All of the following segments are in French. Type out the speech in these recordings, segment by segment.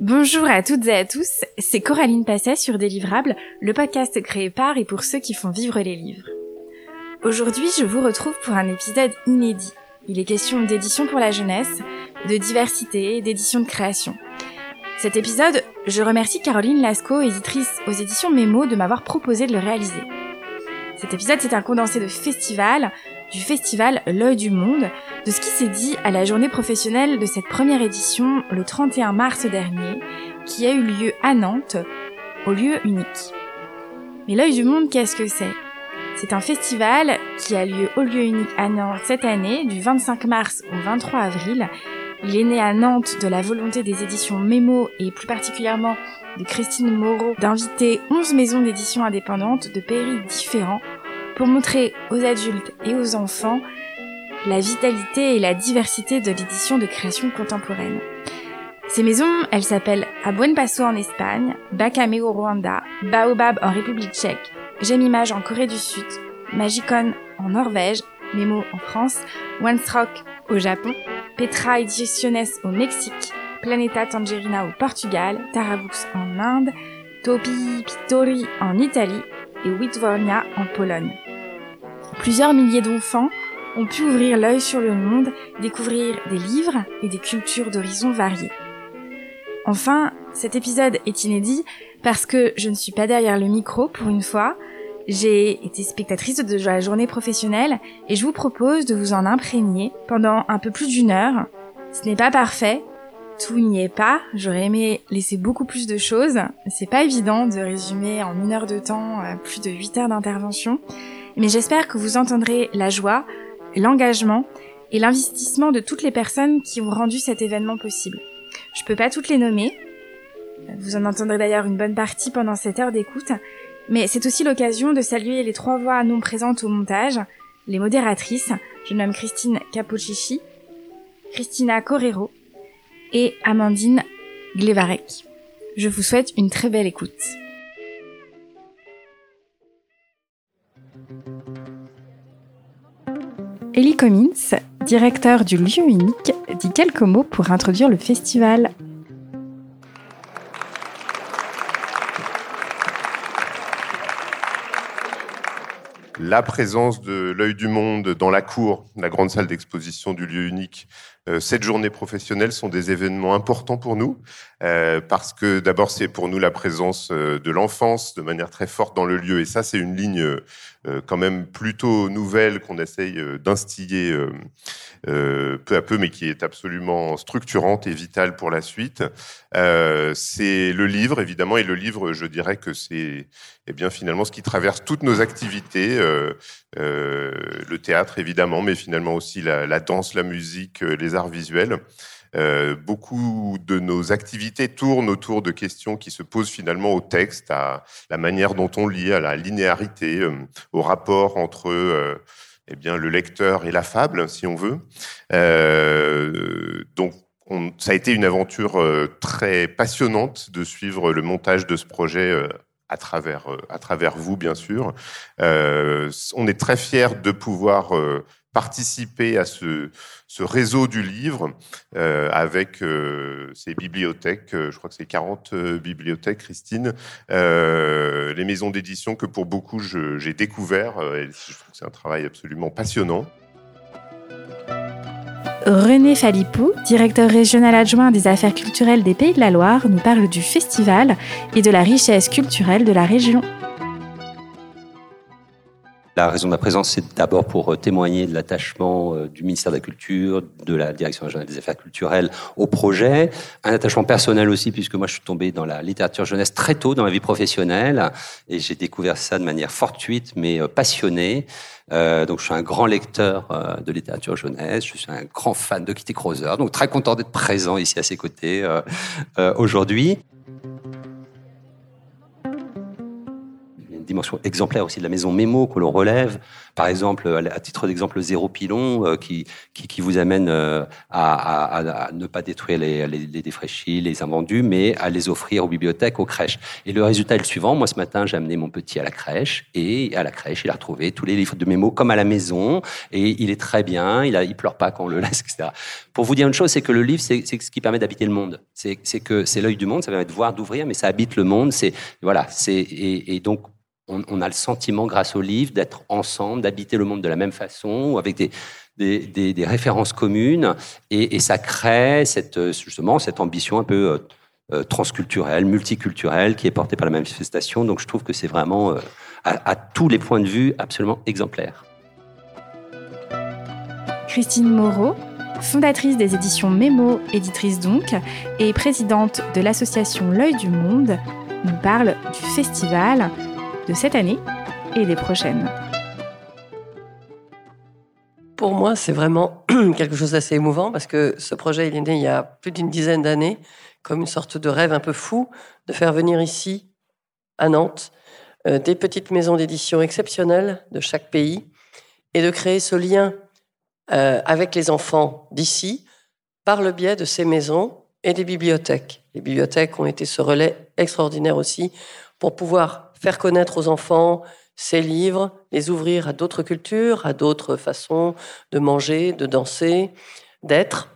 Bonjour à toutes et à tous, c'est Coraline Passet sur Délivrable, le podcast créé par et pour ceux qui font vivre les livres. Aujourd'hui, je vous retrouve pour un épisode inédit. Il est question d'édition pour la jeunesse, de diversité, d'édition de création. Cet épisode, je remercie Caroline Lascaux, éditrice aux éditions Mémo, de m'avoir proposé de le réaliser. Cet épisode, c'est un condensé de festival, du festival L'œil du monde, de ce qui s'est dit à la journée professionnelle de cette première édition le 31 mars dernier, qui a eu lieu à Nantes, au lieu unique. Mais l'œil du monde, qu'est-ce que c'est? C'est un festival qui a lieu au lieu unique à Nantes cette année, du 25 mars au 23 avril. Il est né à Nantes de la volonté des éditions Mémo et plus particulièrement de Christine Moreau d'inviter 11 maisons d'édition indépendantes de pays différents pour montrer aux adultes et aux enfants la vitalité et la diversité de l'édition de création contemporaine. Ces maisons, elles s'appellent A Buen en Espagne, Bakame au Rwanda, Baobab en République tchèque, Gemimage en Corée du Sud, Magicon en Norvège, Memo en France, Rock au Japon, Petra Ediciones au Mexique, Planeta Tangerina au Portugal, Tarabux en Inde, Topi Pittori en Italie et Witwornia en Pologne. Plusieurs milliers d'enfants ont pu ouvrir l'œil sur le monde, découvrir des livres et des cultures d'horizons variés. Enfin, cet épisode est inédit parce que je ne suis pas derrière le micro pour une fois. J'ai été spectatrice de la journée professionnelle et je vous propose de vous en imprégner pendant un peu plus d'une heure. Ce n'est pas parfait, tout n'y est pas. J'aurais aimé laisser beaucoup plus de choses. C'est pas évident de résumer en une heure de temps euh, plus de 8 heures d'intervention. Mais j'espère que vous entendrez la joie, l'engagement et l'investissement de toutes les personnes qui ont rendu cet événement possible. Je peux pas toutes les nommer. Vous en entendrez d'ailleurs une bonne partie pendant cette heure d'écoute. Mais c'est aussi l'occasion de saluer les trois voix non présentes au montage, les modératrices. Je nomme Christine Capoccici, Christina Correro et Amandine Glevarek. Je vous souhaite une très belle écoute. Ellie Cummins, directeur du lieu unique, dit quelques mots pour introduire le festival. La présence de l'œil du monde dans la cour, la grande salle d'exposition du lieu unique, cette journée professionnelle sont des événements importants pour nous, euh, parce que d'abord c'est pour nous la présence euh, de l'enfance de manière très forte dans le lieu, et ça c'est une ligne quand même plutôt nouvelle qu'on essaye d'instiller peu à peu, mais qui est absolument structurante et vitale pour la suite. c'est le livre évidemment, et le livre, je dirais que c'est eh bien finalement ce qui traverse toutes nos activités, le théâtre évidemment, mais finalement aussi la, la danse, la musique, les arts visuels. Euh, beaucoup de nos activités tournent autour de questions qui se posent finalement au texte, à la manière dont on lit, à la linéarité, euh, au rapport entre euh, eh bien, le lecteur et la fable, si on veut. donc, ça a été une aventure très passionnante de suivre le montage de ce projet à travers, à travers vous, bien sûr. on est très fiers de pouvoir participer à ce, réseau du livre euh, avec euh, ces bibliothèques, euh, je crois que c'est 40 bibliothèques, Christine, les maisons d'édition que pour beaucoup j'ai découvert, et je trouve que c'est un travail absolument passionnant. René Falipou, directeur régional adjoint des affaires culturelles des Pays de la Loire, nous parle du festival et de la richesse culturelle de la région. La raison de ma présence, c'est d'abord pour euh, témoigner de l'attachement euh, du ministère de la Culture, de la Direction régionale des affaires culturelles au projet. Un attachement personnel aussi, puisque moi, je suis tombé dans la littérature jeunesse très tôt dans ma vie professionnelle et j'ai découvert ça de manière fortuite, mais euh, passionnée. Euh, donc, je suis un grand lecteur de littérature jeunesse. Je suis un grand fan de Kitty Crowther. Donc, très content d'être présent ici à ses côtés euh, aujourd'hui. Dimension exemplaire aussi de la maison Mémo que l'on relève. Par exemple, à titre d'exemple, Zéro Pilon, euh, qui, qui, vous amène euh, à, ne pas détruire les, les, les, défraîchis, les invendus, mais à les offrir aux bibliothèques, aux crèches. Et le résultat est le suivant. Moi, ce matin, j'ai amené mon petit à la crèche, et à la crèche, il a retrouvé tous les livres de mémo comme à la maison, et il est très bien, il, a, il pleure pas quand on le laisse, etc. Pour vous dire une chose, c'est que le livre, c'est ce qui permet d'habiter le monde. C'est que c'est l'œil du monde, ça permet de voir, d'ouvrir, mais ça habite le monde. C'est voilà, c'est et donc on, a le sentiment, grâce au livre, d'être ensemble, d'habiter le monde de la même façon, ou avec des, références communes, et, ça crée justement cette ambition un peu euh, euh, transculturelle, multiculturelle, qui est portée par la manifestation. Donc je trouve que c'est vraiment, euh, à, à, tous les points de vue, absolument exemplaire. Christine Moreau, fondatrice des éditions Mémo, éditrice donc, et présidente de l'association L'œil du monde, nous parle du festival de cette année et des prochaines. Pour moi, c'est vraiment quelque chose d'assez émouvant parce que ce projet, il est né il y a plus d'une dizaine d'années, comme une sorte de rêve un peu fou de faire venir ici, à Nantes, euh, des petites maisons d'édition exceptionnelles de chaque pays et de créer ce lien euh, avec les enfants d'ici par le biais de ces maisons et des bibliothèques. Les bibliothèques ont été ce relais extraordinaire aussi pour pouvoir faire connaître aux enfants ces livres, les ouvrir à d'autres cultures, à d'autres façons de manger, de danser, d'être.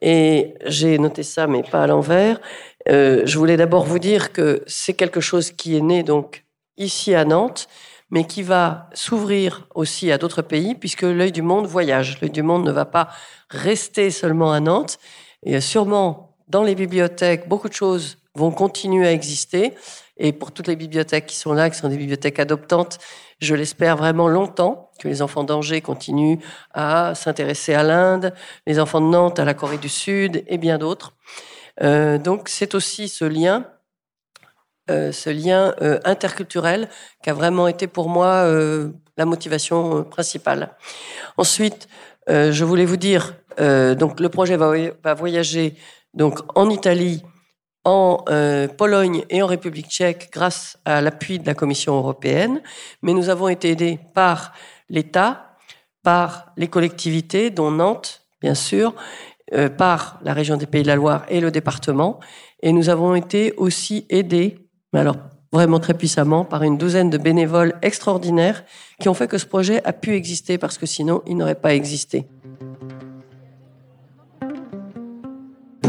Et j'ai noté ça, mais pas à l'envers. Euh, je voulais d'abord vous dire que c'est quelque chose qui est né donc ici à Nantes, mais qui va s'ouvrir aussi à d'autres pays, puisque l'œil du monde voyage. L'œil du monde ne va pas rester seulement à Nantes. Et sûrement, dans les bibliothèques, beaucoup de choses vont continuer à exister. Et pour toutes les bibliothèques qui sont là, qui sont des bibliothèques adoptantes, je l'espère vraiment longtemps que les enfants d'Angers continuent à s'intéresser à l'Inde, les enfants de Nantes à la Corée du Sud et bien d'autres. Euh, donc c'est aussi ce lien, euh, ce lien euh, interculturel qui a vraiment été pour moi la motivation principale. Ensuite, je voulais vous dire, donc le projet va, va voyager donc en Italie en euh, Pologne et en République tchèque grâce à l'appui de la Commission européenne, mais nous avons été aidés par l'État, par les collectivités, dont Nantes, bien sûr, euh, par la région des Pays de la Loire et le département, et nous avons été aussi aidés, mais alors vraiment très puissamment, par une douzaine de bénévoles extraordinaires qui ont fait que ce projet a pu exister, parce que sinon, il n'aurait pas existé.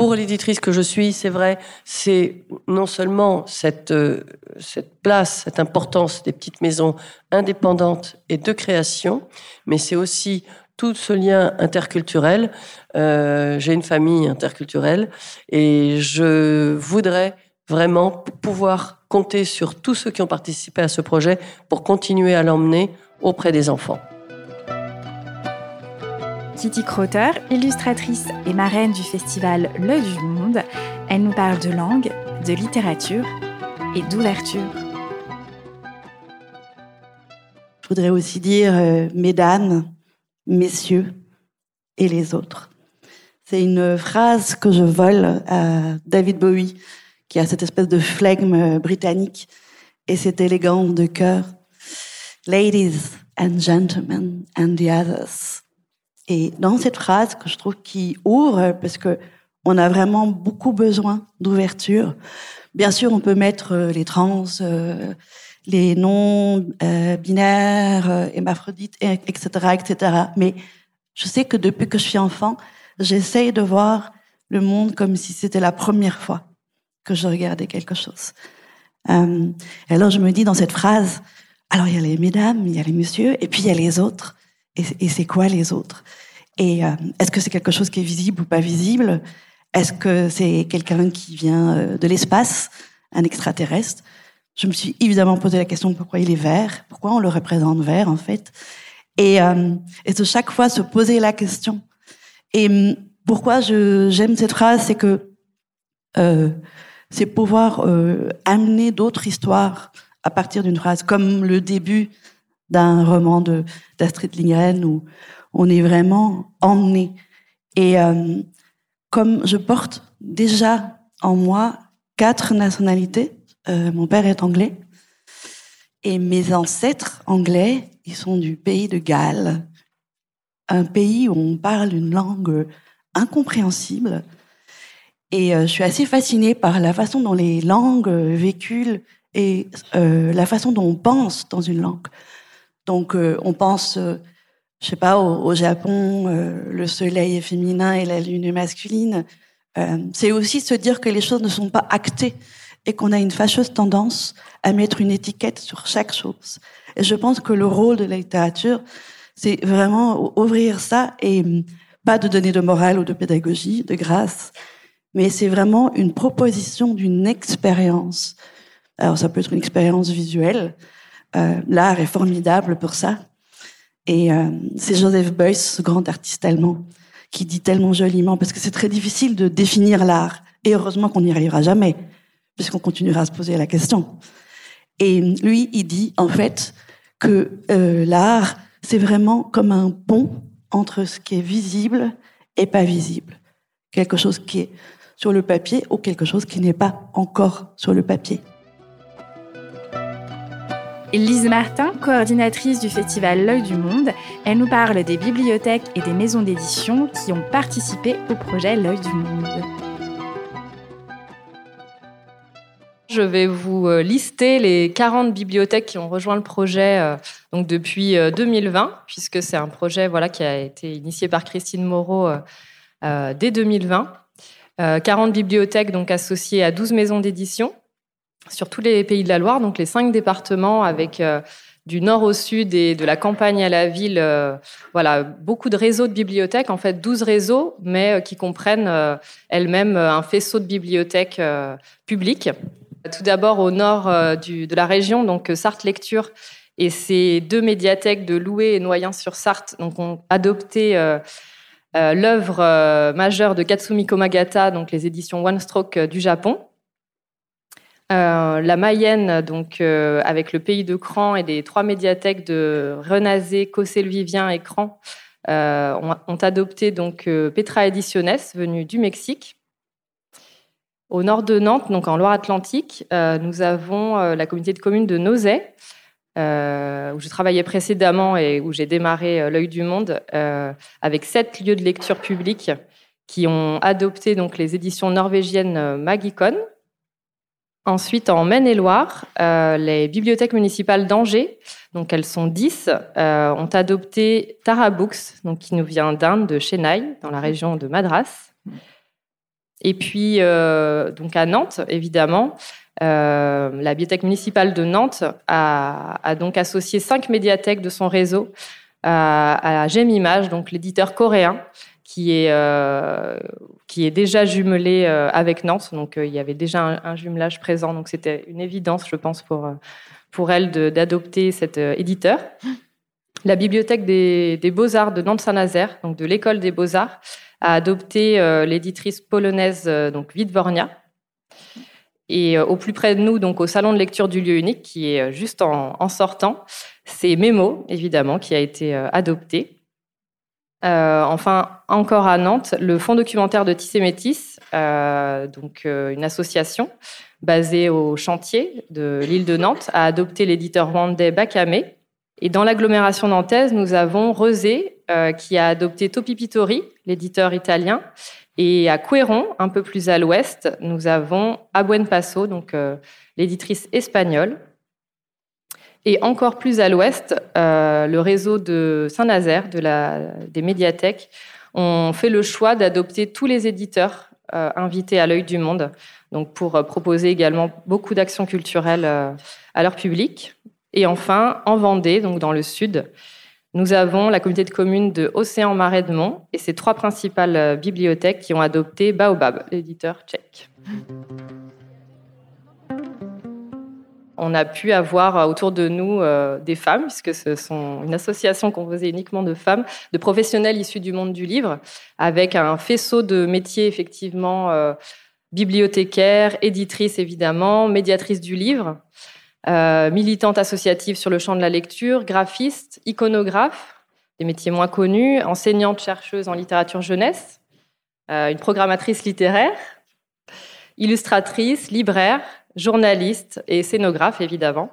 Pour l'éditrice que je suis, c'est vrai, c'est non seulement cette, euh, cette place, cette importance des petites maisons indépendantes et de création, mais c'est aussi tout ce lien interculturel. Euh, J'ai une famille interculturelle et je voudrais vraiment pouvoir compter sur tous ceux qui ont participé à ce projet pour continuer à l'emmener auprès des enfants. Kitty Crotter, illustratrice et marraine du festival L'œil du monde, elle nous parle de langue, de littérature et d'ouverture. Je voudrais aussi dire euh, mesdames, messieurs et les autres. C'est une phrase que je vole à David Bowie, qui a cette espèce de flegme britannique et cette élégance de cœur. Ladies and gentlemen and the others. Et dans cette phrase que je trouve qui ouvre, parce que on a vraiment beaucoup besoin d'ouverture. Bien sûr, on peut mettre euh, les trans, euh, les non euh, hémaphrodites, etc., etc. Mais je sais que depuis que je suis enfant, j'essaye de voir le monde comme si c'était la première fois que je regardais quelque chose. Euh, alors je me dis dans cette phrase, alors il y a les mesdames, il y a les messieurs, et puis il y a les autres. Et, c'est quoi les autres? Et euh, est-ce que c'est quelque chose qui est visible ou pas visible? Est-ce que c'est quelqu'un qui vient euh, de l'espace, un extraterrestre? Je me suis évidemment posé la question pourquoi il est vert, pourquoi on le représente vert en fait. Et, euh, de chaque fois se poser la question. Et hum, pourquoi j'aime cette phrase, c'est que c'est pouvoir amener d'autres histoires à partir d'une phrase, comme le début d'un roman de d'Astrid Lindgren où on est vraiment emmené. Et euh, comme je porte déjà en moi quatre nationalités, euh, mon père est anglais Et mes ancêtres anglais, ils sont du pays de Galles, un pays où on parle une langue incompréhensible. Et euh, je suis assez fascinée par la façon dont les langues véhiculent et la façon dont on pense dans une langue. Donc, euh, on pense, je sais pas, au, Japon, le soleil est féminin et la lune est masculine. C'est aussi se dire que les choses ne sont pas actées et qu'on a une fâcheuse tendance à mettre une étiquette sur chaque chose. Et je pense que le rôle de la littérature, c'est vraiment ouvrir ça et hum, pas de donner de morale ou de pédagogie, de grâce, mais c'est vraiment une proposition d'une expérience. Alors ça peut être une expérience visuelle. Euh, L'art est formidable pour ça. Et euh, c'est Joseph Beuys, ce grand artiste allemand, qui dit tellement joliment, parce que c'est très difficile de définir l'art. Et heureusement qu'on n'y arrivera jamais, puisqu'on continuera à se poser la question. Et lui, il dit en fait que euh, l'art, c'est vraiment comme un pont entre ce qui est visible et pas visible. Quelque chose qui est sur le papier ou quelque chose qui n'est pas encore sur le papier. Lise Martin, coordinatrice du festival L'œil du monde, elle nous parle des bibliothèques et des maisons d'édition qui ont participé au projet L'œil du monde. Je vais vous euh, lister les 40 bibliothèques qui ont rejoint le projet euh, donc depuis 2020, euh, puisque c'est un projet voilà, qui a été initié par Christine Moreau dès 2020. 40 bibliothèques donc associées à 12 maisons d'édition sur tous les pays de la Loire, donc les cinq départements avec du nord au sud et de la campagne à la ville, voilà, beaucoup de réseaux de bibliothèques, en fait 12 réseaux, mais qui comprennent elles-mêmes un faisceau de bibliothèques publiques. Tout d'abord au nord euh, de la région, donc euh, Sarthe Lecture et ces deux médiathèques de Loué et Noyens-sur-Sarthe ont adopté euh, l'œuvre majeure de Katsumi Komagata, donc les éditions One Stroke du Japon. La Mayenne, donc avec le pays de Cran et les trois médiathèques de Renazé, Cossé-le-Vivien et Cran, ont, ont, adopté donc Petra Ediciones, venue du Mexique. Au nord de Nantes, donc en Loire-Atlantique, euh, nous avons euh, la communauté de communes de Nozay, euh, où je travaillais précédemment et où j'ai démarré l'œil du monde, avec sept lieux de lecture publique qui ont adopté donc les éditions norvégiennes Magicon. Ensuite, en Maine-et-Loire, les bibliothèques municipales d'Angers, donc elles sont dix, ont adopté Tara Books, donc qui nous vient d'Inde, de Chennai, dans la région de Madras. Et puis, euh, donc à Nantes, évidemment, euh, la bibliothèque municipale de Nantes a, donc associé cinq médiathèques de son réseau à, à Gemimage, donc l'éditeur coréen, qui est, euh, qui est déjà jumelé avec Nantes. Donc, il y avait déjà un, jumelage présent. Donc, c'était une évidence, je pense, pour, pour elle d'adopter cet éditeur. La bibliothèque des, Beaux-Arts de Nantes-Saint-Nazaire, donc de l'école des Beaux-Arts, a adopté euh, l'éditrice polonaise euh, donc Witwornia. Et euh, au plus près de nous, donc au salon de lecture du lieu unique, qui est juste en, sortant, c'est Mémo, évidemment, qui a été adopté. Enfin, encore à Nantes, le fonds documentaire de Tissé Métis, donc une association basée au chantier de l'île de Nantes, a adopté l'éditeur rwandais Bakame. Et dans l'agglomération nantaise, nous avons Rezé, euh, qui a adopté Topi Pitori, l'éditeur italien. Et à Cueron, un peu plus à l'ouest, nous avons Abuen Paso, donc euh, l'éditrice espagnole. Et encore plus à l'ouest, euh, le réseau de Saint-Nazaire, de des médiathèques, ont fait le choix d'adopter tous les éditeurs invités à l'œil du monde, donc pour proposer également beaucoup d'actions culturelles à leur public. Et enfin, en Vendée, donc dans le sud, nous avons la communauté de communes de Océan Marais de Mont et ses trois principales euh, bibliothèques qui ont adopté Baobab, l'éditeur tchèque. On a pu avoir euh, autour de nous euh, des femmes, puisque ce sont une association composée uniquement de femmes, de professionnels issus du monde du livre, avec un faisceau de métiers effectivement bibliothécaires, éditrices évidemment, médiatrices du livre. Euh, militante associative sur le champ de la lecture, graphiste, iconographe, des métiers moins connus, enseignante chercheuse en littérature jeunesse, euh, une programmatrice littéraire, illustratrice, libraire, journaliste et scénographe évidemment.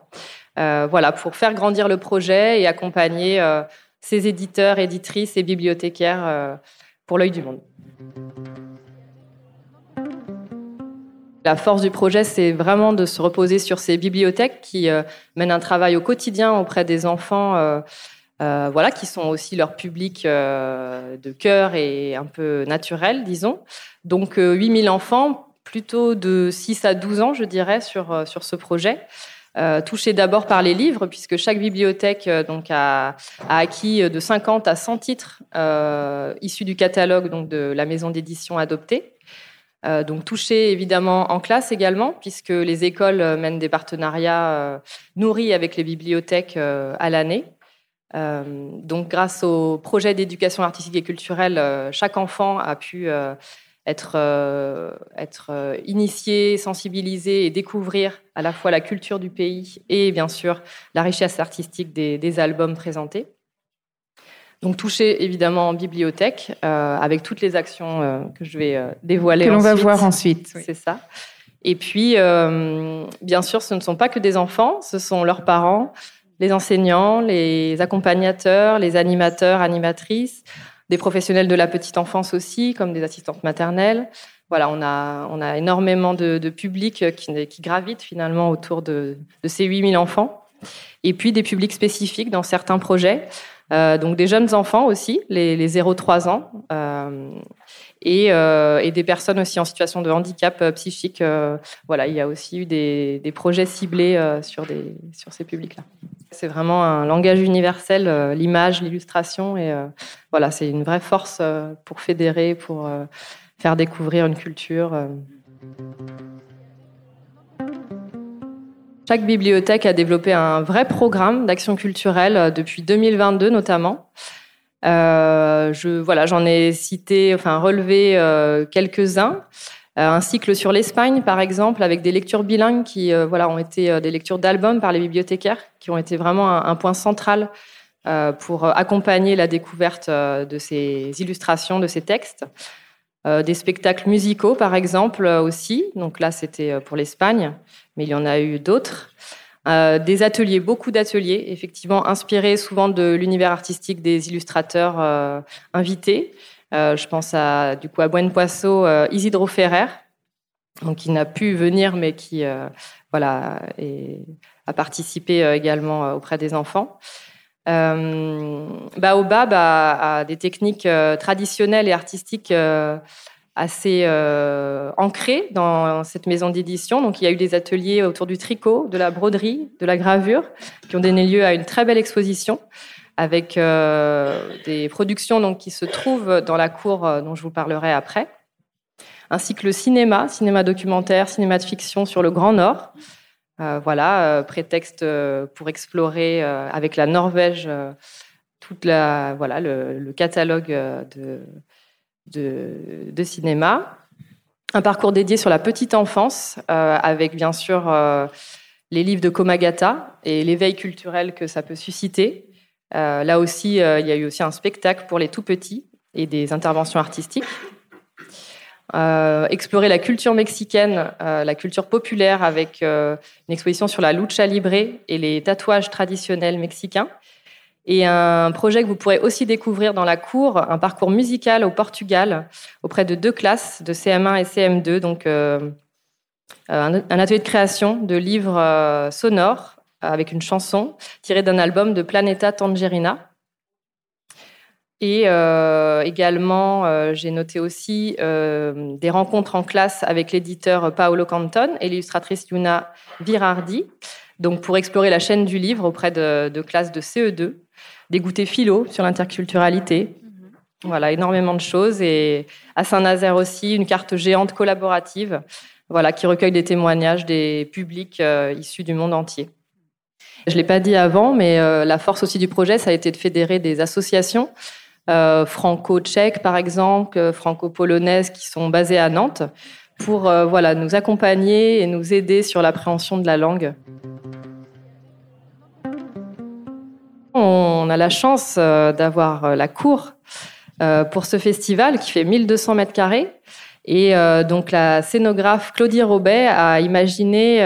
voilà, pour faire grandir le projet et accompagner ses éditeurs, éditrices et bibliothécaires pour l'œil du monde. La force du projet, c'est vraiment de se reposer sur ces bibliothèques qui mènent un travail au quotidien auprès des enfants euh, voilà, qui sont aussi leur public euh, de cœur et un peu naturel, disons. Donc 8000 euh, enfants, plutôt de 6 à 12 ans, je dirais, sur, sur ce projet. touchés d'abord par les livres, puisque chaque bibliothèque donc, a, acquis de 50 à 100 titres issus du catalogue donc, de la maison d'édition adoptée. donc touchés évidemment en classe également, puisque les écoles mènent des partenariats nourris avec les bibliothèques à l'année. Euh, donc, grâce au projet d'éducation artistique et culturelle, euh, chaque enfant a pu euh, être, être initié, sensibilisé et découvrir à la fois la culture du pays et bien sûr la richesse artistique des, albums présentés. Donc touché évidemment en bibliothèque avec toutes les actions que je vais dévoiler. Que l'on va voir ensuite. C'est ça. Et puis, bien sûr, ce ne sont pas que des enfants, ce sont leurs parents, les enseignants, les accompagnateurs, les animateurs, animatrices, des professionnels de la petite enfance aussi, comme des assistantes maternelles. Voilà, on a, on a énormément de, de publics qui, qui, gravitent finalement autour de, de ces 8000 enfants. Et puis des publics spécifiques dans certains projets. Euh, donc des jeunes enfants aussi, les, les 0-3 ans. Euh, euh, et, des personnes aussi en situation de handicap euh, psychique. Euh, voilà, il y a aussi eu des, projets ciblés sur, sur ces publics-là. C'est vraiment un langage universel, l'image, l'illustration, et voilà, c'est une vraie force pour fédérer, pour faire découvrir une culture. Chaque bibliothèque a développé un vrai programme d'action culturelle depuis 2022 notamment. Euh, je, voilà, j'en ai cité, enfin relevé euh, quelques-uns. Euh, un cycle sur l'Espagne, par exemple, avec des lectures bilingues qui, voilà, ont été des lectures d'albums par les bibliothécaires, qui ont été vraiment un, point central pour accompagner la découverte de ces illustrations, de ces textes. des spectacles musicaux, par exemple, aussi. Donc là, c'était pour l'Espagne, mais il y en a eu d'autres. Euh, des ateliers, beaucoup d'ateliers, effectivement inspirés souvent de l'univers artistique des illustrateurs euh, invités. Euh, je pense à du coup à Buen Poisson, Isidro Ferrer, donc qui n'a pu venir, mais qui voilà a participé également auprès des enfants. Baobab a, a, des techniques traditionnelles et artistiques assez euh, ancré dans cette maison d'édition. Donc, il y a eu des ateliers autour du tricot, de la broderie, de la gravure, qui ont donné lieu à une très belle exposition avec euh, des productions donc, qui se trouvent dans la cour euh, dont je vous parlerai après, ainsi que le cinéma, cinéma documentaire, cinéma de fiction sur le Grand Nord. voilà, prétexte pour explorer avec la Norvège toute la, voilà, le catalogue de, de, cinéma. Un parcours dédié sur la petite enfance, euh, avec bien sûr euh, les livres de Komagata et l'éveil culturel que ça peut susciter. Euh, là aussi, il y a eu aussi un spectacle pour les tout petits et des interventions artistiques. explorer la culture mexicaine, la culture populaire avec une exposition sur la lucha libre et les tatouages traditionnels mexicains et un projet que vous pourrez aussi découvrir dans la cour, un parcours musical au Portugal auprès de deux classes de CM1 et CM2, donc euh, un, atelier de création de livres euh, sonores avec une chanson tirée d'un album de Planeta Tangerina. Et euh, également, j'ai noté aussi des rencontres en classe avec l'éditeur Paolo Canton et l'illustratrice Luna Virardi, donc pour explorer la chaîne du livre auprès de classes de CE2 des goûters philo sur l'interculturalité. Voilà, énormément de choses. Et à Saint-Nazaire aussi, une carte géante collaborative voilà, qui recueille des témoignages des publics euh, issus du monde entier. Je ne l'ai pas dit avant, mais euh, la force aussi du projet, ça a été de fédérer des associations euh, franco-tchèques, par exemple, franco-polonaises, qui sont basées à Nantes, pour voilà, nous accompagner et nous aider sur l'appréhension de la langue. On a la chance euh, d'avoir euh, la cour euh, pour ce festival qui fait 1200 mètres carrés Et donc la scénographe Claudie Robet a imaginé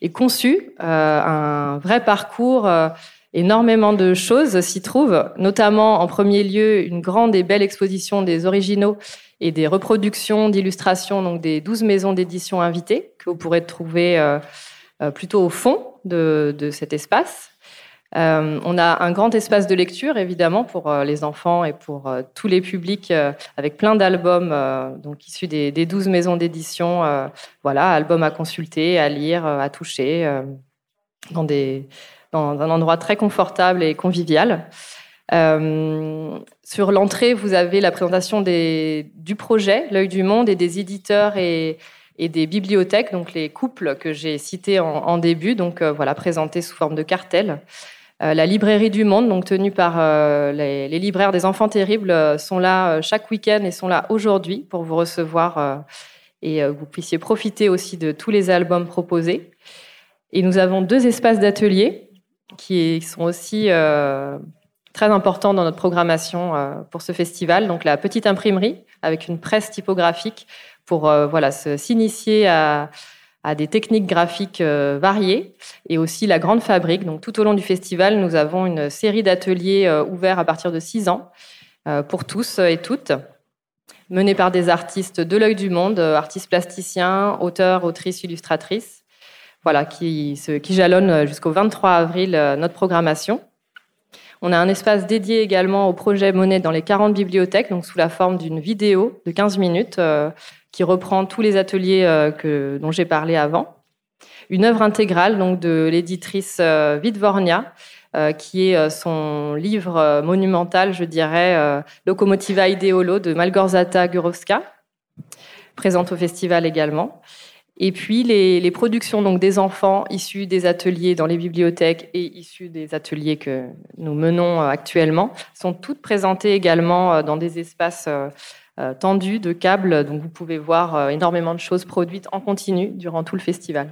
et conçu un vrai parcours énormément de choses s'y trouvent, notamment en premier lieu une grande et belle exposition des originaux et des reproductions d'illustrations donc des 12 maisons d'édition invitées que vous pourrez trouver plutôt au fond de, cet espace. Euh, on a un grand espace de lecture, évidemment, pour les enfants et pour tous les publics, avec plein d'albums donc issus des, des 12 maisons d'édition. voilà, albums à consulter, à lire, à toucher, dans un endroit très confortable et convivial. Euh, sur l'entrée, vous avez la présentation du projet, l'œil du monde, et des éditeurs et, des bibliothèques, donc les couples que j'ai cités en, début, donc euh, voilà, présentés sous forme de cartel. Euh, la librairie du monde, donc tenue par les, les, libraires des enfants terribles, sont là chaque week-end et sont là aujourd'hui pour vous recevoir et vous puissiez profiter aussi de tous les albums proposés. Et nous avons deux espaces d'atelier qui sont aussi euh, très importants dans notre programmation euh, pour ce festival. Donc la petite imprimerie avec une presse typographique pour euh, voilà s'initier à, à, des techniques graphiques variées et aussi la grande fabrique. Donc tout au long du festival, nous avons une série d'ateliers ouverts à partir de 6 ans pour tous et toutes menés par des artistes de l'œil du monde, artistes plasticiens, auteurs, autrices, illustratrices voilà, qui, qui jalonne euh, jusqu'au 23 avril euh, notre programmation. On a un espace dédié également au projet Monnaie dans les 40 bibliothèques, donc sous la forme d'une vidéo de 15 minutes euh, qui reprend tous les ateliers que, dont j'ai parlé avant. Une œuvre intégrale donc de l'éditrice Vidvornia, qui est son livre monumental, je dirais, Locomotiva Ideolo de Malgorzata Gurowska, présente au festival également. Et puis les, productions donc des enfants issus des ateliers dans les bibliothèques et issus des ateliers que nous menons euh, actuellement sont toutes présentées également euh, dans des espaces euh, tendus de câbles. Donc vous pouvez voir énormément de choses produites en continu durant tout le festival.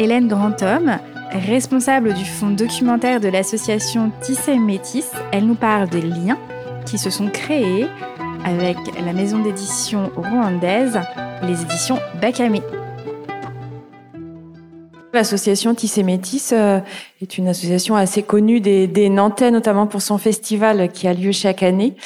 Hélène Grandhomme, responsable du fonds documentaire de l'association Tissé Métis, elle nous parle des liens qui se sont créés avec la maison d'édition rwandaise, les éditions Bakame. L'association Tissé Métis euh, est une association assez connue des, des, Nantais, notamment pour son festival qui a lieu chaque année,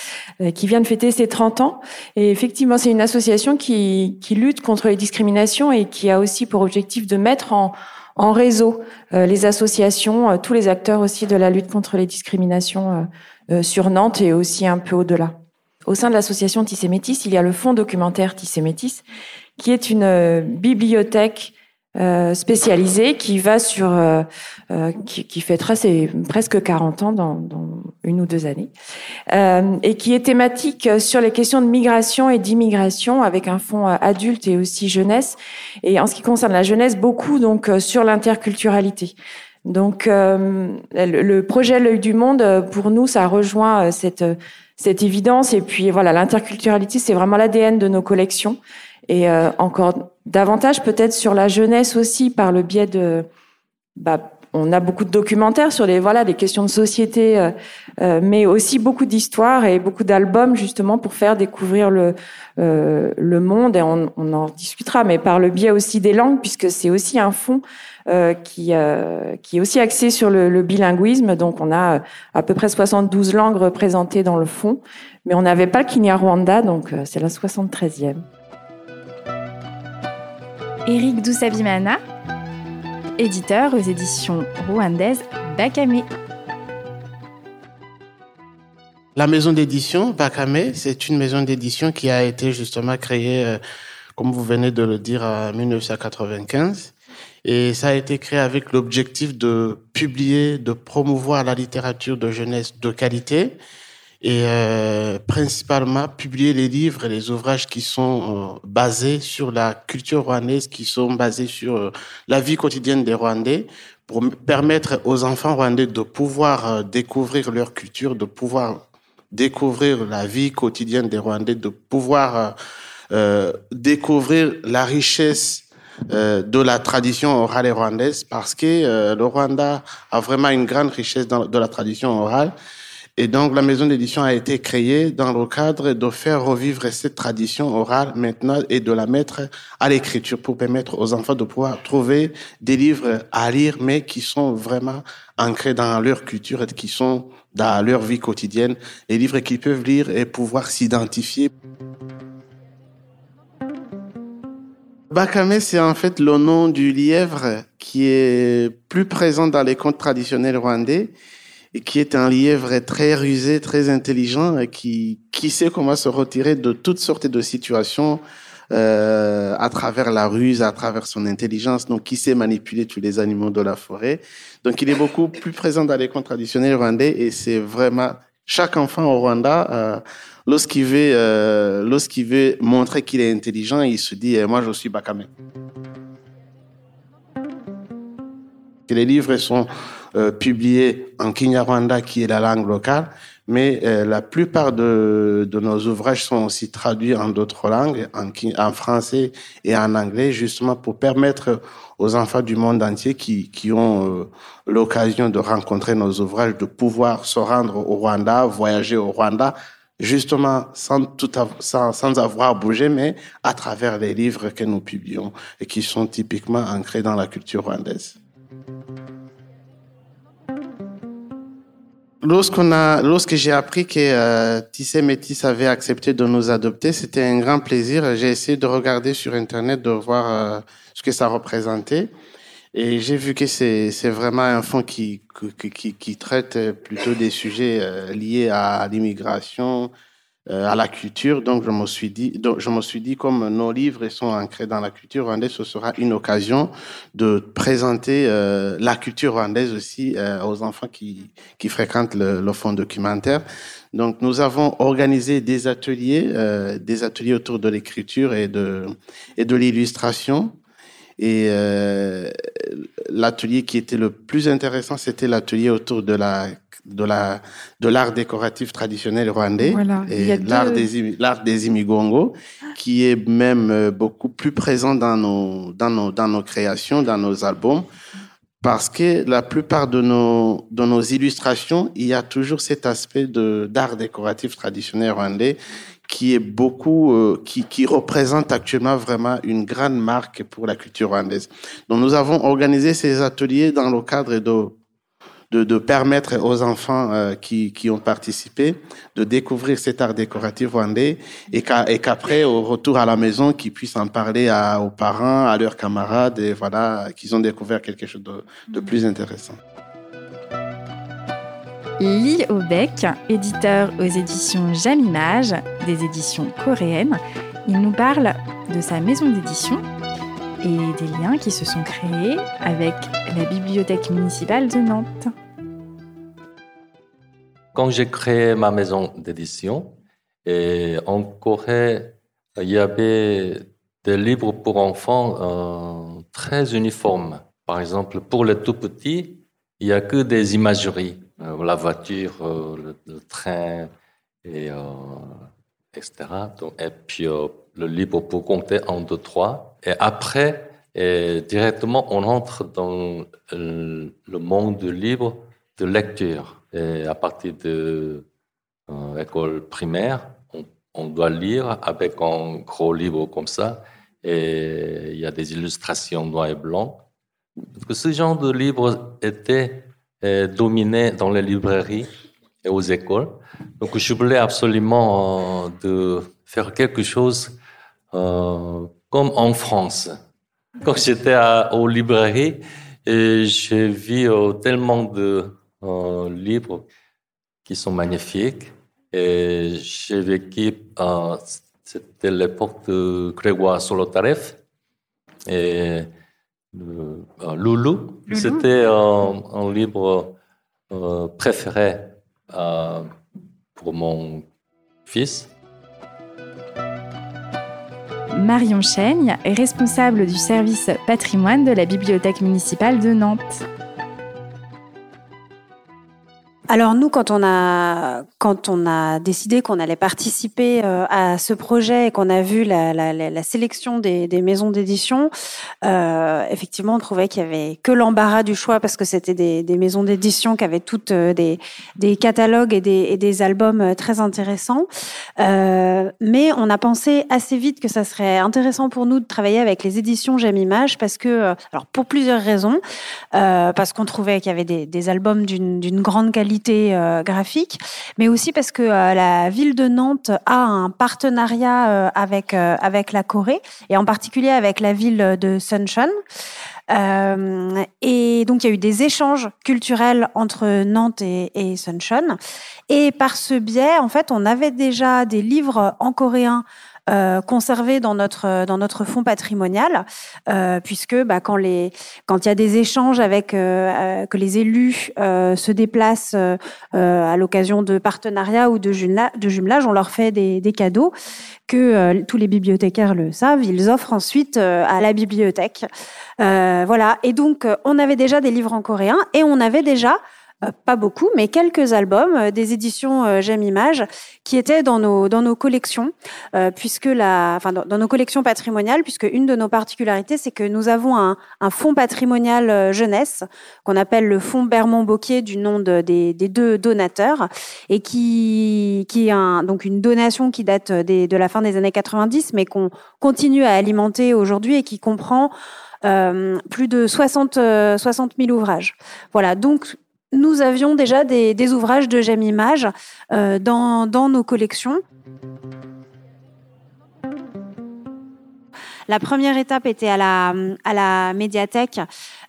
euh, qui vient de fêter ses 30 ans. Et effectivement, c'est une association qui, qui, lutte contre les discriminations et qui a aussi pour objectif de mettre en, en réseau euh, les associations, tous les acteurs aussi de la lutte contre les discriminations sur Nantes et aussi un peu au-delà. Au sein de l'association Tissé Métis, il y a le fonds documentaire Tissé Métis, qui est une bibliothèque euh, spécialisée qui va sur, euh, qui, qui, fêtera ses presque 40 ans dans, dans une ou deux années, et qui est thématique sur les questions de migration et d'immigration avec un fonds adulte et aussi jeunesse. Et en ce qui concerne la jeunesse, beaucoup donc sur l'interculturalité. Donc le projet L'œil du monde, pour nous, ça rejoint cette cette évidence. Et puis voilà, l'interculturalité, c'est vraiment l'ADN de nos collections. Et euh, encore davantage peut-être sur la jeunesse aussi, par le biais de... Bah, on a beaucoup de documentaires sur les voilà des questions de société, euh, euh, mais aussi beaucoup d'histoires et beaucoup d'albums justement pour faire découvrir le le monde. Et on, on, en discutera, mais par le biais aussi des langues, puisque c'est aussi un fond euh, qui, euh, qui est aussi axé sur le, le, bilinguisme. Donc, on a euh, à peu près 72 langues représentées dans le fond, mais on n'avait pas le Kinyarwanda, donc c'est la 73e. Eric Doussabimana, éditeur aux éditions rwandaises Bakame. La maison d'édition Bakame, c'est une maison d'édition qui a été justement créée, comme vous venez de le dire, en 1995 et ça a été créé avec l'objectif de publier, de promouvoir la littérature de jeunesse de qualité et euh, principalement publier les livres et les ouvrages qui sont euh, basés sur la culture rwandaise, qui sont basés sur euh, la vie quotidienne des Rwandais, pour permettre aux enfants rwandais de pouvoir découvrir leur culture, de pouvoir découvrir la vie quotidienne des Rwandais, de pouvoir découvrir la richesse de la tradition orale rwandaise parce que le Rwanda a vraiment une grande richesse de la tradition orale. Et donc, la maison d'édition a été créée dans le cadre de faire revivre cette tradition orale maintenant et de la mettre à l'écriture pour permettre aux enfants de pouvoir trouver des livres à lire, mais qui sont vraiment ancrés dans leur culture et qui sont dans leur vie quotidienne. Les livres qu'ils peuvent lire et pouvoir s'identifier. Bakame, c'est en fait le nom du lièvre qui est plus présent dans les contes traditionnels rwandais et qui est un lièvre très rusé, très intelligent et qui, qui sait comment se retirer de toutes sortes de situations euh, à travers la ruse, à travers son intelligence, donc qui sait manipuler tous les animaux de la forêt. Donc il est beaucoup plus présent dans les contes traditionnels rwandais et c'est vraiment chaque enfant au Rwanda, euh, lorsqu'il veut, euh, lorsqu'il veut montrer qu'il est intelligent, il se dit eh, moi je suis Bakame. Les livres sont publiés en Kinyarwanda, qui est la langue locale, mais euh, la plupart de, de, nos ouvrages sont aussi traduits en d'autres langues, en, en, français et en anglais, justement pour permettre aux enfants du monde entier qui, qui ont euh, l'occasion de rencontrer nos ouvrages, de pouvoir se rendre au Rwanda, voyager au Rwanda, justement sans, tout sans, sans avoir bougé, mais à travers les livres que nous publions et qui sont typiquement ancrés dans la culture rwandaise. Lorsqu'on a, lorsque j'ai appris que euh, Tissé Métis avait accepté de nous adopter, c'était un grand plaisir. J'ai essayé de regarder sur Internet, de voir euh, ce que ça représentait. Et j'ai vu que c'est, vraiment un fonds qui, traite plutôt des sujets euh, liés à l'immigration, euh, à la culture. Donc, je me suis dit, donc, je me suis dit, comme nos livres sont ancrés dans la culture rwandaise, ce sera une occasion de présenter euh, la culture rwandaise aussi euh, aux enfants qui, qui fréquentent le, le fonds documentaire. Donc, nous avons organisé des ateliers, des ateliers autour de l'écriture et de, et de l'illustration. Et l'atelier qui était le plus intéressant, c'était l'atelier autour de la de la de l'art décoratif traditionnel rwandais Voilà. Et deux- l'art des l'art des imigongo qui est même euh, beaucoup plus présent dans nos dans nos dans nos créations dans nos albums parce que la plupart de nos de nos illustrations il y a toujours cet aspect de d'art décoratif traditionnel rwandais qui est beaucoup euh, qui qui représente actuellement vraiment une grande marque pour la culture rwandaise. Donc nous avons organisé ces ateliers dans le cadre de de, de permettre aux enfants euh, qui, qui ont participé de découvrir cet art décoratif rwandais et qu'après, au retour à la maison, qu'ils puissent en parler à, aux parents, à leurs camarades, et voilà, qu'ils ont découvert quelque chose de, de plus intéressant. Lee Obeck, éditeur aux éditions Jamimage, des éditions coréennes, il nous parle de sa maison d'édition et des liens qui se sont créés avec la bibliothèque municipale de Nantes. Quand j'ai créé ma maison d'édition, en Corée, il y avait des livres pour enfants euh, très uniformes. Par exemple, pour les tout petits, il n'y a que des imageries. Euh, la voiture, euh, le, train, et, euh, etc. Donc, et puis, euh, le livre pour compter en deux, trois. Et après, directement, on entre dans euh, le monde du livre de lecture. À partir de euh, l'école primaire, on, doit lire avec un gros livre comme ça. Et il y a des illustrations noir et blanc. Parce ce genre de livre était euh, dominé dans les librairies et aux écoles. Donc je voulais absolument euh, de faire quelque chose euh, comme en France. Quand j'étais aux librairies, j'ai vu euh, tellement de euh, livres qui sont magnifiques. Et j'ai vécu, euh, c'était l'époque de Grégoire Solotarev. Et euh, euh, Loulou, c'était un, un livre euh, préféré euh, pour mon fils. Marion Chaigne est responsable du service patrimoine de la bibliothèque municipale de Nantes. Alors nous, quand on a quand on a décidé qu'on allait participer euh, à ce projet et qu'on a vu la, sélection des, maisons d'édition, euh, effectivement, on trouvait qu'il y avait que l'embarras du choix parce que c'était des, maisons d'édition qui avaient toutes euh, des, des catalogues et des, des, albums très intéressants. Mais on a pensé assez vite que ça serait intéressant pour nous de travailler avec les éditions J'aime Image parce que, alors pour plusieurs raisons, parce qu'on trouvait qu'il y avait des albums d'une grande qualité euh, graphique, mais aussi parce que euh, la ville de Nantes a un partenariat euh, avec avec la Corée et en particulier avec la ville de Suncheon. et donc il y a eu des échanges culturels entre Nantes et, et Suncheon. Et par ce biais, en fait, on avait déjà des livres en coréen conservés dans notre dans notre fonds patrimonial, euh, puisque bah, quand les quand il y a des échanges avec euh, que les élus se déplacent à l'occasion de partenariats ou de, jumelage, de jumelage, on leur fait des, des cadeaux que tous les bibliothécaires le savent. Ils offrent ensuite à la bibliothèque. voilà. Et donc on avait déjà des livres en coréen et on avait déjà euh, pas beaucoup, mais quelques albums euh, des éditions euh, J'aime Image qui étaient dans nos dans nos collections, puisque la, enfin dans, nos collections patrimoniales, puisque une de nos particularités, c'est que nous avons un, un fonds patrimonial jeunesse qu'on appelle le fonds Bermond Bocquier du nom de, des, des, deux donateurs et qui qui est un, donc une donation qui date des, de la fin des années 90, mais qu'on continue à alimenter aujourd'hui et qui comprend euh, plus de 60, 60 000 ouvrages. Voilà, donc nous avions déjà des, ouvrages de J'aime Image euh, dans, nos collections. La première étape était à la, médiathèque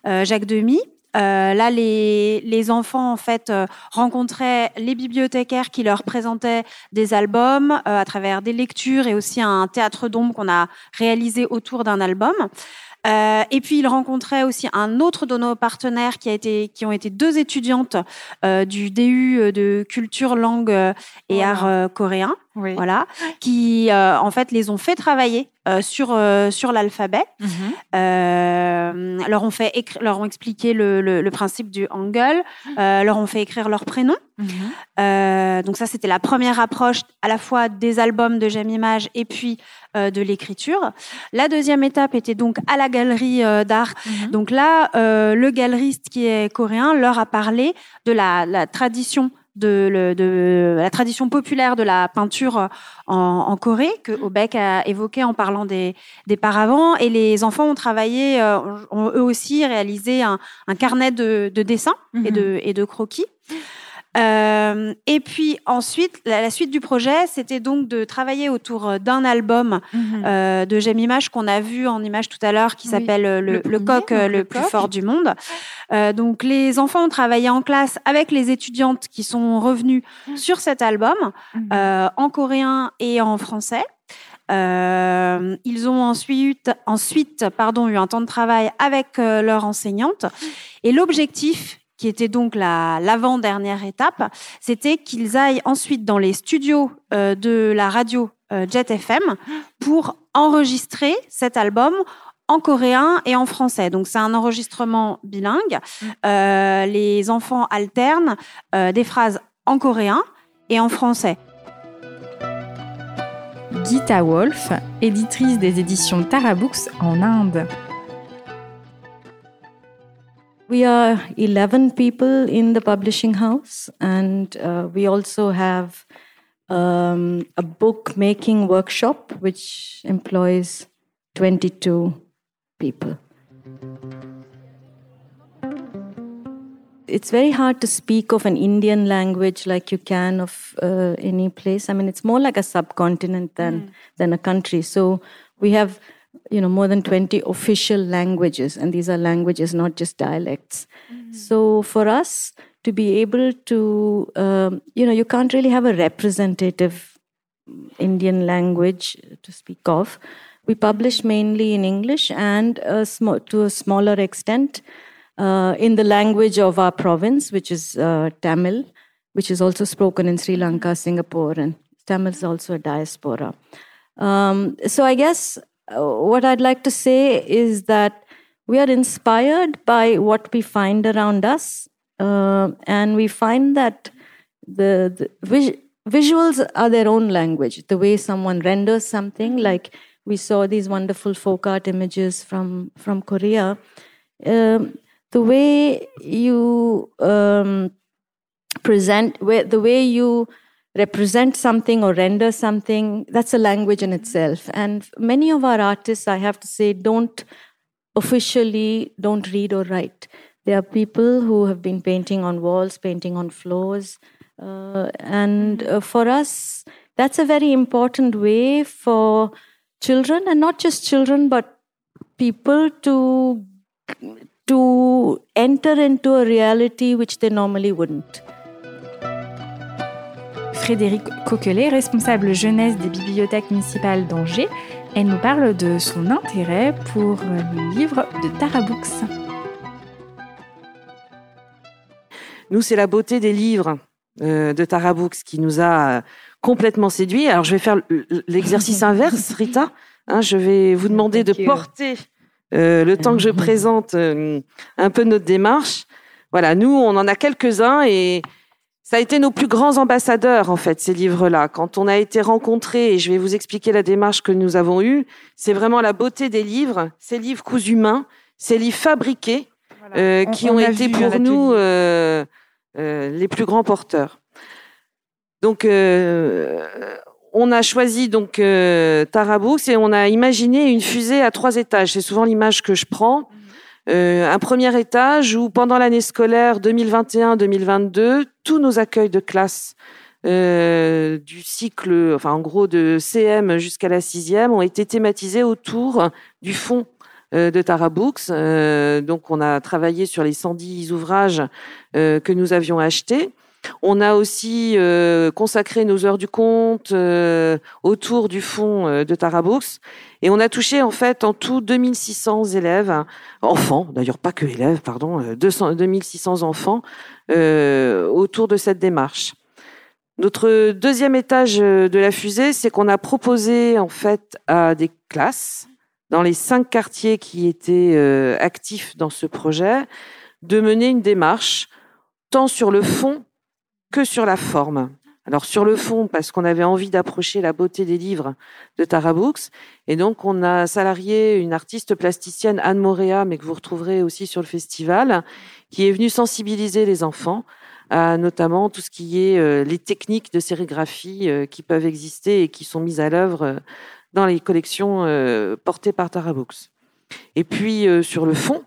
euh, Jacques Demy. Euh, là, les, enfants en fait rencontraient les bibliothécaires qui leur présentaient des albums à travers des lectures et aussi un théâtre d'ombre qu'on a réalisé autour d'un album. Euh, et puis il rencontrait aussi un autre de nos partenaires qui a été, qui ont été deux étudiantes euh, du DU de culture, langue euh, et art euh, coréen. Oui. Voilà, qui euh, en fait les ont fait travailler euh, sur euh, sur l'alphabet. Mm -hmm. leur ont fait leur ont expliqué le, le, le principe du hangul, leur ont fait écrire leur prénom. Mm -hmm. donc ça c'était la première approche à la fois des albums de J'aime Image et puis de l'écriture. La deuxième étape était donc à la galerie d'art. Mm -hmm. Donc là, le galeriste qui est coréen leur a parlé de la, la tradition de, le, de, la tradition populaire de la peinture en, en Corée que Obeck a évoqué en parlant des, des paravents. Et les enfants ont travaillé, euh, ont eux aussi réalisé un, un carnet de, de dessins mm -hmm. et, de, et de croquis. Euh, et puis ensuite, la, la suite du projet, c'était donc de travailler autour d'un album mm -hmm. euh, de J'aime Image qu'on a vu en image tout à l'heure, qui oui. s'appelle le, le, le, coq le, le plus coq. fort du monde. Euh, donc les enfants ont travaillé en classe avec les étudiantes qui sont revenues mmh. sur cet album mm -hmm. en coréen et en français. Euh, ils ont ensuite, ensuite pardon, eu un temps de travail avec euh, leur enseignante. Et l'objectif qui était donc l'avant-dernière étape, c'était qu'ils aillent ensuite dans les studios euh, de la radio euh, Jet FM pour enregistrer cet album en coréen et en français. Donc c'est un enregistrement bilingue. Euh, les enfants alternent euh, des phrases en coréen et en français. Gita Wolf, éditrice des éditions Tarabooks en Inde. We are 11 people in the publishing house, and uh, we also have um, a book making workshop which employs 22 people. It's very hard to speak of an Indian language like you can of uh, any place. I mean, it's more like a subcontinent than, mm. than a country. So we have you know more than 20 official languages and these are languages not just dialects. Mm-hmm. so for us to be able to um, you know you can't really have a representative indian language to speak of. We publish mainly in english and a sm- to a smaller extent uh, in the language of our province which is uh, tamil which is also spoken in sri lanka singapore and tamil is also a diaspora. Um, so i guess what I'd like to say is that we are inspired by what we find around us uh, and we find that the, the vis- visuals are their own language. The way someone renders something, like we saw these wonderful folk art images from from Korea. Um, the way you um, present, where, the way you represent something or render something, that's a language in itself. And many of our artists, I have to say, don't officially don't read or write. There are people who have been painting on walls, painting on floors, uh, and uh, for us, that's a very important way for children, and not just children, but people to to enter into a reality which they normally wouldn't. Frédéric Coquelet, responsable jeunesse des bibliothèques municipales d'Angers, elle nous parle de son intérêt pour le livre de Tarabooks. Nous, c'est la beauté des livres euh, de Tarabooks qui nous a complètement séduits. Alors, je vais faire l'exercice inverse, Rita. Hein, je vais vous demander de porter euh, le temps que je présente euh, un peu notre démarche. Voilà, nous, on en a quelques-uns et ça a été nos plus grands ambassadeurs, en fait, ces livres-là. Quand on a été rencontrés, et je vais vous expliquer la démarche que nous avons eue, c'est vraiment la beauté des livres, ces livres cousus main, ces livres fabriqués, euh, qui ont été pour nous euh, euh, les plus grands porteurs. Donc, euh, on a choisi donc euh, Tarabooks et on a imaginé une fusée à trois étages. C'est souvent l'image que je prends. Euh, un premier étage où pendant l'année scolaire 2021-2022, tous nos accueils de classe euh, du cycle, enfin en gros de CM jusqu'à la sixième, ont été thématisés autour du fond euh, de Tarabooks. Euh, donc on a travaillé sur les 110 ouvrages que nous avions achetés. On a aussi euh, consacré nos heures du compte euh, autour du fond euh, de Tarabooks. Et on a touché en fait en tout 2600 élèves, enfants, d'ailleurs pas que élèves, pardon, 200, 2600 enfants euh, autour de cette démarche. Notre deuxième étage de la fusée, c'est qu'on a proposé en fait à des classes dans les cinq quartiers qui étaient euh, actifs dans ce projet de mener une démarche tant sur le fond que sur la forme. Alors sur le fond, parce qu'on avait envie d'approcher la beauté des livres de Tarabooks, et donc on a salarié une artiste plasticienne, Anne Moréa, mais que vous retrouverez aussi sur le festival, qui est venue sensibiliser les enfants à notamment tout ce qui est euh, les techniques de sérigraphie euh, qui peuvent exister et qui sont mises à l'œuvre euh, dans les collections portées par Tarabooks. Et puis sur le fond,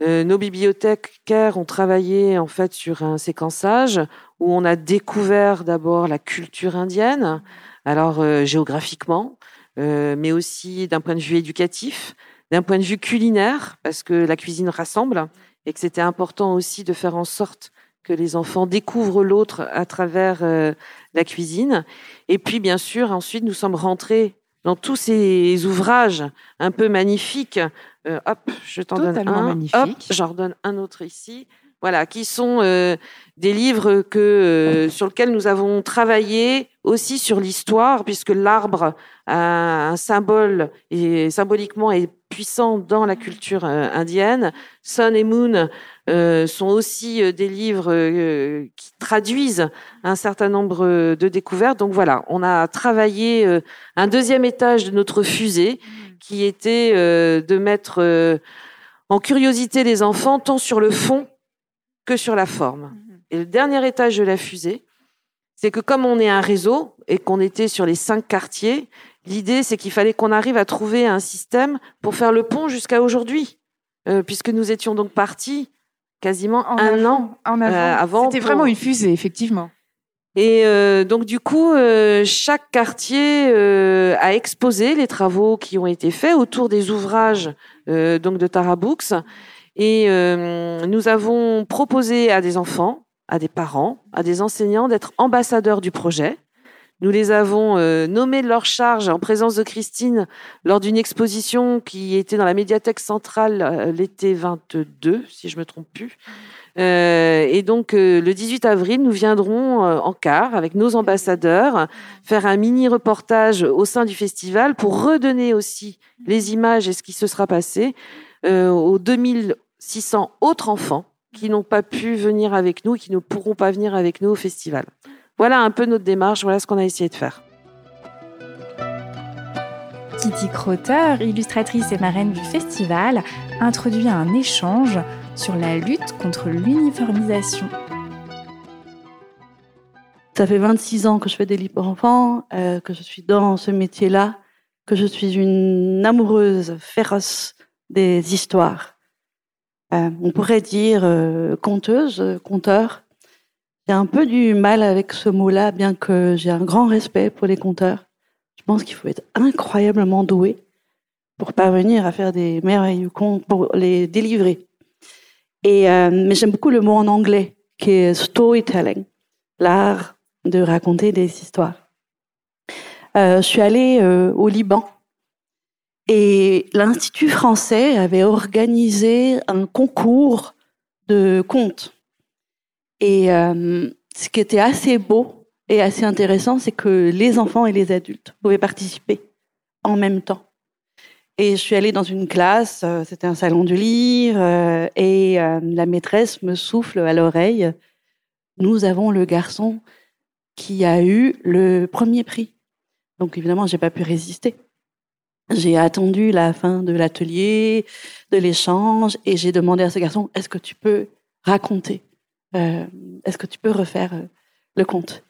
nos bibliothécaires ont travaillé en fait sur un séquençage où on a découvert d'abord la culture indienne, alors euh, géographiquement, euh, mais aussi d'un point de vue éducatif, d'un point de vue culinaire, parce que la cuisine rassemble et que c'était important aussi de faire en sorte que les enfants découvrent l'autre à travers euh, la cuisine. Et puis, bien sûr, ensuite, nous sommes rentrés dans tous ces ouvrages un peu magnifiques. Euh, hop, je t'en donne un. magnifique. Hop, j'en redonne un autre ici. Voilà, qui sont euh, des livres que euh, sur lesquels nous avons travaillé aussi sur l'histoire, puisque l'arbre a un symbole et symboliquement puissant dans la culture euh, indienne. Sun et Moon euh, sont aussi euh, des livres qui traduisent un certain nombre de découvertes. Donc voilà, on a travaillé un deuxième étage de notre fusée qui était de mettre en curiosité les enfants tant sur le fond que sur la forme. Et le dernier étage de la fusée, c'est que comme on est un réseau et qu'on était sur les cinq quartiers, l'idée c'est qu'il fallait qu'on arrive à trouver un système pour faire le pont jusqu'à aujourd'hui, Euh, puisque nous étions donc partis quasiment En un avant, an en avant. euh, avant. C'était pour- vraiment une fusée, effectivement. et euh, donc du coup, euh, chaque quartier euh, a exposé les travaux qui ont été faits autour des ouvrages donc de Tarabooks. Et euh, nous avons proposé à des enfants, à des parents, à des enseignants d'être ambassadeurs du projet. Nous les avons euh, nommés de leur charge en présence de Christine lors d'une exposition qui était dans la médiathèque centrale euh, l'été 22, si je ne me trompe plus. Et donc, le 18 avril, nous viendrons en car avec nos ambassadeurs faire un mini reportage au sein du festival pour redonner aussi les images et ce qui se sera passé aux 2000 600 autres enfants qui n'ont pas pu venir avec nous qui ne pourront pas venir avec nous au festival. Voilà un peu notre démarche, voilà ce qu'on a essayé de faire. Kitty Crotter, illustratrice et marraine du festival, introduit un échange sur la lutte contre l'uniformisation. Ça fait 26 ans que je fais des livres pour enfants, euh, que je suis dans ce métier-là, que je suis une amoureuse féroce des histoires euh, on pourrait dire euh, conteuse, conteur. J'ai un peu du mal avec ce mot-là, bien que j'ai un grand respect pour les conteurs. Je pense qu'il faut être incroyablement doué pour parvenir à faire des merveilleux contes, pour les délivrer. Et, euh, mais j'aime beaucoup le mot en anglais, qui est storytelling, l'art de raconter des histoires. je suis allée au Liban et l'Institut français avait organisé un concours de contes. Et euh, ce qui était assez beau et assez intéressant, c'est que les enfants et les adultes pouvaient participer en même temps. Et je suis allée dans une classe, euh, c'était un salon du livre, euh, et la maîtresse me souffle à l'oreille, nous avons le garçon qui a eu le premier prix. Donc évidemment, j'ai pas pu résister. J'ai attendu la fin de l'atelier, de l'échange, et j'ai demandé à ce garçon, est-ce que tu peux raconter euh, Est-ce que tu peux refaire euh, le conte?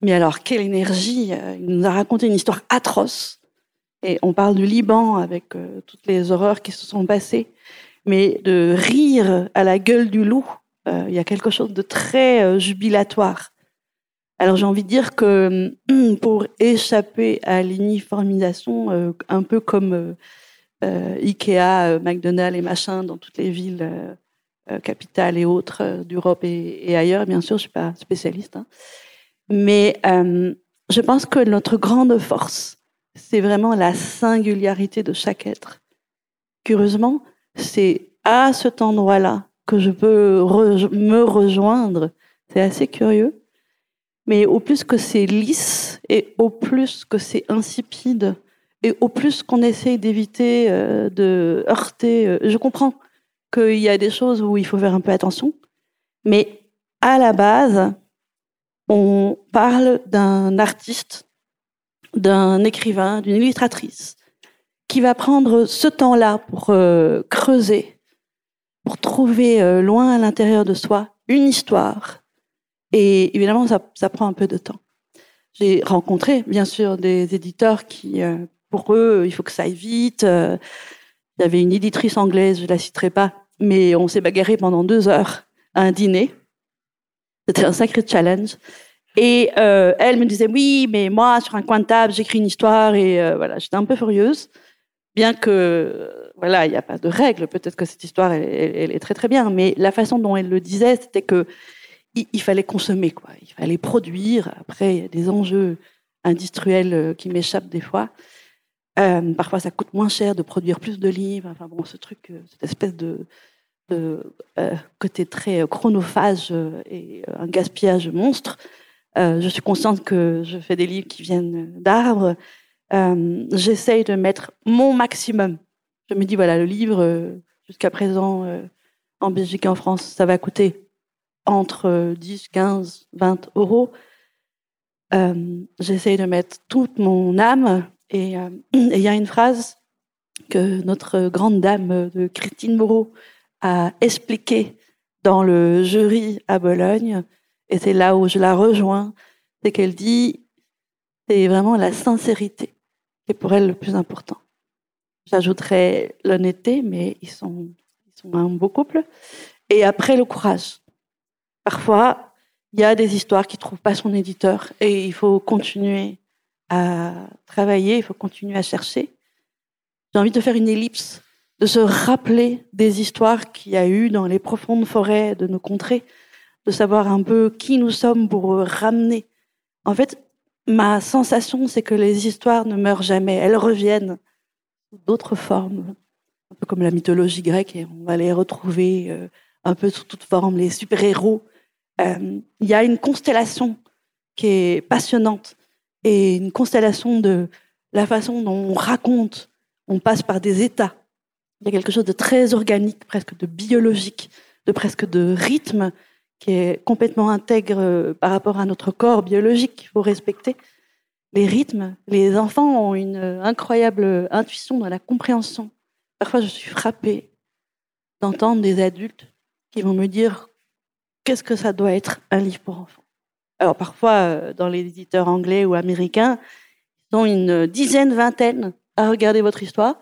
Mais alors, quelle énergie euh, Il nous a raconté une histoire atroce. Et on parle du Liban avec toutes les horreurs qui se sont passées. Mais de rire à la gueule du loup, il y a quelque chose de très jubilatoire. Alors j'ai envie de dire que hum, pour échapper à l'uniformisation, euh, un peu comme euh, euh, Ikea, McDonald's et machin dans toutes les villes capitales et autres d'Europe et, ailleurs, bien sûr, je suis pas spécialiste, hein. mais je pense que notre grande force, c'est vraiment la singularité de chaque être. Curieusement, c'est à cet endroit-là que je peux me rejoindre. C'est assez curieux mais au plus que c'est lisse et au plus que c'est insipide et au plus qu'on essaye d'éviter euh, de heurter, euh, je comprends qu'il y a des choses où il faut faire un peu attention, mais à la base, on parle d'un artiste, d'un écrivain, d'une illustratrice qui va prendre ce temps-là pour euh, creuser, pour trouver loin à l'intérieur de soi une histoire, et évidemment, ça, prend un peu de temps. J'ai rencontré, bien sûr, des éditeurs qui, euh, pour eux, il faut que ça aille vite. Euh, il y avait une éditrice anglaise, je la citerai pas, mais on s'est bagarré pendant deux heures à un dîner. C'était un sacré challenge. Et euh, elle me disait oui, mais moi sur un coin de table, j'écris une histoire et voilà, j'étais un peu furieuse, bien que voilà, il n'y a pas de règle. Peut-être que cette histoire elle, est très très bien, mais la façon dont elle le disait, c'était que il, fallait consommer, quoi. Il fallait produire. Après, il y a des enjeux industriels euh, qui m'échappent des fois. Euh, parfois, ça coûte moins cher de produire plus de livres. Enfin bon, ce truc, euh, cette espèce de, côté très chronophage et un gaspillage monstre. je suis consciente que je fais des livres qui viennent d'arbres. J'essaye de mettre mon maximum. Je me dis, voilà, le livre, jusqu'à présent, en Belgique et en France, ça va coûter entre 10, 15, 20 euros. Euh, J'essaye de mettre toute mon âme. Euh, et il y a une phrase que notre grande dame de Christine Moreau a expliquée dans le jury à Bologne. Et c'est là où je la rejoins. C'est qu'elle dit c'est vraiment la sincérité qui est pour elle le plus important. J'ajouterais l'honnêteté, mais ils sont, ils sont un beau couple. Et après, le courage. Parfois, il y a des histoires qui ne trouvent pas son éditeur et il faut continuer à travailler, il faut continuer à chercher. J'ai envie de faire une ellipse, de se rappeler des histoires qu'il y a eu dans les profondes forêts de nos contrées, de savoir un peu qui nous sommes pour ramener. En fait, ma sensation, c'est que les histoires ne meurent jamais, elles reviennent sous d'autres formes, un peu comme la mythologie grecque, et on va les retrouver euh, un peu sous toutes formes, les super-héros il y a une constellation qui est passionnante et une constellation de la façon dont on raconte, on passe par des états. Il y a quelque chose de très organique, presque de biologique de presque de rythme qui est complètement intègre euh, par rapport à notre corps biologique qu'il faut respecter. Les rythmes, les enfants ont une incroyable intuition dans la compréhension. Parfois, je suis frappée d'entendre des adultes qui vont me dire qu'est-ce que ça doit être un livre pour enfants? Alors parfois, euh, dans les éditeurs anglais ou américains, ils ont une dizaine, vingtaine à regarder votre histoire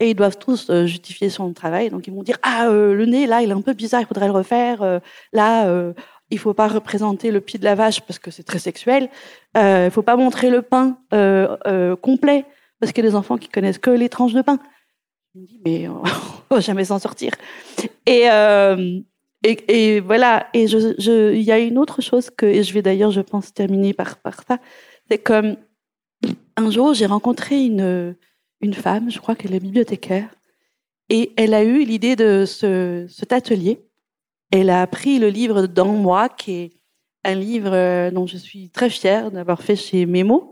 et ils doivent tous euh, justifier son travail. Donc ils vont dire ah euh, le nez là il est un peu bizarre, il faudrait le refaire. Euh, là il faut pas représenter le pied de la vache parce que c'est très sexuel. Il faut pas montrer le pain complet parce qu'il y a des enfants qui connaissent que les tranches de pain. Je me dis mais on va jamais s'en sortir. Et, et, voilà. Et il y a une autre chose que et je vais d'ailleurs je pense terminer par par ça. C'est comme un jour j'ai rencontré une une femme, je crois qu'elle est bibliothécaire, et elle a eu l'idée de ce, cet atelier. Elle a pris le livre Dans moi, qui est un livre euh, dont je suis très fière d'avoir fait chez Memo.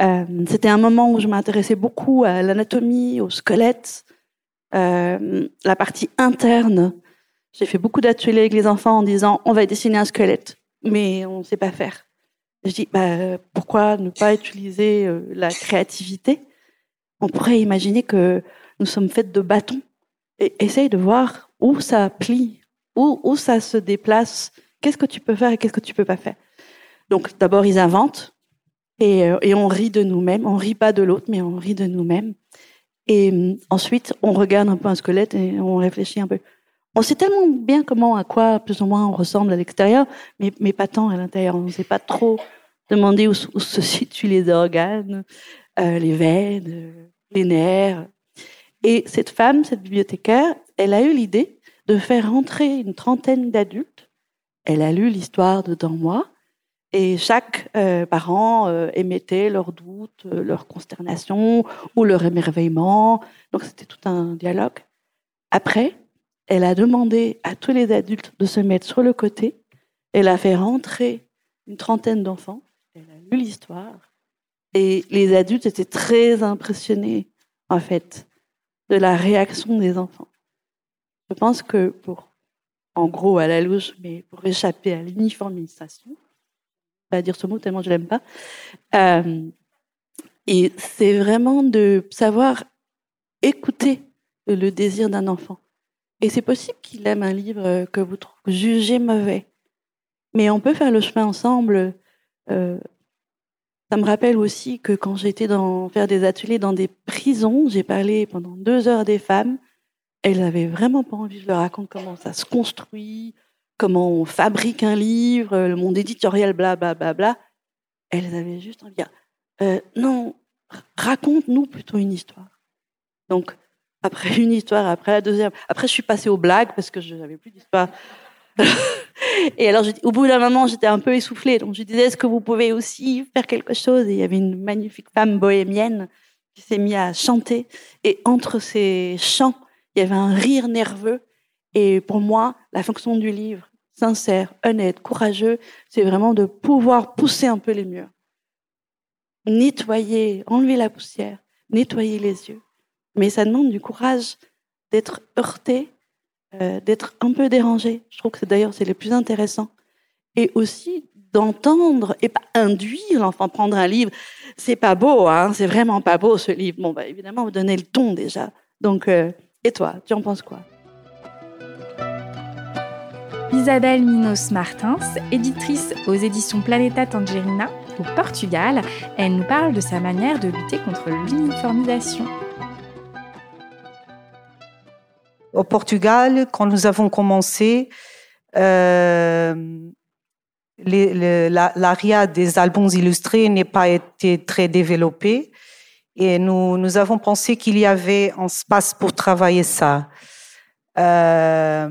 Euh, C'était un moment où je m'intéressais beaucoup à l'anatomie, au squelette, euh, la partie interne. J'ai fait beaucoup d'ateliers avec les enfants en disant on va dessiner un squelette, mais on ne sait pas faire. Je dis bah, pourquoi ne pas utiliser euh, la créativité? On pourrait imaginer que nous sommes faites de bâtons. Essaye de voir où ça plie, où, où ça se déplace, qu'est-ce que tu peux faire et qu'est-ce que tu peux pas faire? Donc d'abord, ils inventent et, euh, et on rit de nous-mêmes. On rit pas de l'autre, mais on rit de nous-mêmes. Et euh, ensuite, on regarde un peu un squelette et on réfléchit un peu. On sait tellement bien comment, à quoi plus ou moins on ressemble à l'extérieur, mais, mais pas tant à l'intérieur. On ne sait pas trop demander où, se situent les organes, euh, les veines, les nerfs. Et cette femme, cette bibliothécaire, elle a eu l'idée de faire entrer une trentaine d'adultes. Elle a lu l'histoire de Dans moi, et chaque euh, parent euh, émettait leurs doutes, euh, leurs consternations ou leur émerveillement. Donc c'était tout un dialogue. Après, elle a demandé à tous les adultes de se mettre sur le côté. Elle a fait rentrer une trentaine d'enfants. Elle a lu l'histoire. Et les adultes étaient très impressionnés, en fait, de la réaction des enfants. Je pense que pour, en gros, à la louche, mais pour échapper à l'uniformisation, pas dire ce mot tellement je l'aime pas, euh, et c'est vraiment de savoir écouter le désir d'un enfant. Et c'est possible qu'il aime un livre que vous jugez mauvais, mais on peut faire le chemin ensemble. Euh, ça me rappelle aussi que quand j'étais dans faire des ateliers dans des prisons, j'ai parlé pendant deux heures des femmes. Elles avaient vraiment pas envie je leur raconte comment ça se construit, comment on fabrique un livre, le monde éditorial, bla bla bla bla. Elles avaient juste envie de euh, non, raconte-nous plutôt une histoire. Donc après une histoire, après la deuxième, après je suis passée aux blagues parce que je n'avais plus d'histoire. Et alors, au bout d'un moment, j'étais un peu essoufflée. Donc, je disais, est-ce que vous pouvez aussi faire quelque chose? Et il y avait une magnifique femme bohémienne qui s'est mise à chanter. Et entre ces chants, il y avait un rire nerveux. Et pour moi, la fonction du livre, sincère, honnête, courageux, c'est vraiment de pouvoir pousser un peu les murs. Nettoyer, enlever la poussière, nettoyer les yeux. Mais ça demande du courage d'être heurté euh, d'être un peu dérangé. Je trouve que d'ailleurs c'est le plus intéressant. Et aussi d'entendre et pas induire l'enfant prendre un livre. C'est pas beau, hein, c'est vraiment pas beau ce livre. Bon, bah, évidemment, vous donnez le ton déjà. Donc, euh, et toi, tu en penses quoi? Isabelle Minos Martins, éditrice aux éditions Planeta Tangerina au Portugal, elle nous parle de sa manière de lutter contre l'uniformisation. Au Portugal, quand nous avons commencé, euh, l'ARIA des albums illustrés n'est pas été très développée et nous, nous avons pensé qu'il y avait un espace pour travailler ça. Euh,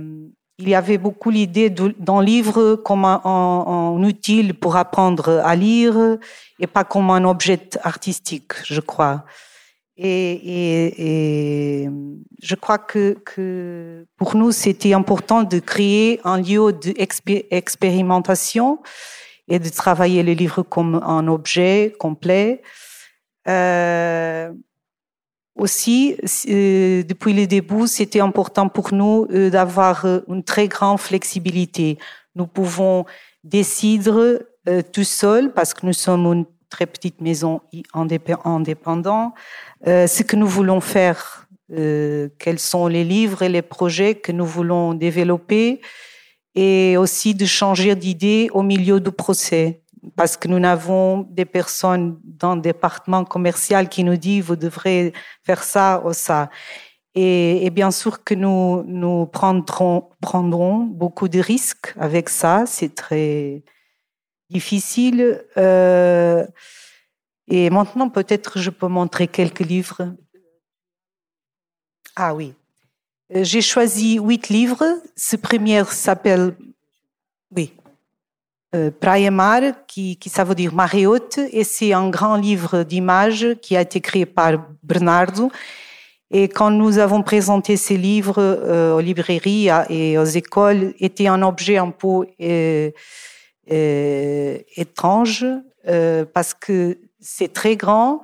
il y avait beaucoup l'idée d'un livre comme un, un, outil pour apprendre à lire et pas comme un objet artistique, je crois. Et, et, et, je crois que, que pour nous, c'était important de créer un lieu d'expérimentation et de travailler le livre comme un objet complet. Euh, aussi, euh, depuis le début, c'était important pour nous euh, d'avoir euh, une très grande flexibilité. Nous pouvons décider tout seul, parce que nous sommes une très petite maison indépendante, ce que nous voulons faire, quels sont les livres et les projets que nous voulons développer, et aussi de changer d'idée au milieu du procès parce que nous avons des personnes dans le département commercial qui nous disent vous devrez faire ça ou ça. Et, bien sûr que nous, nous prendrons, prendrons beaucoup de risques avec ça. C'est très difficile. Euh, et maintenant, peut-être, je peux montrer quelques livres. Ah oui. Euh, j'ai choisi huit livres. Ce premier s'appelle, oui, euh, Praia Mar, qui, qui, ça veut dire marée haute, et c'est un grand livre d'images qui a été créé par Bernardo. Et quand nous avons présenté ces livres euh, aux librairies et aux écoles, était un objet un peu euh, étrange parce que c'est très grand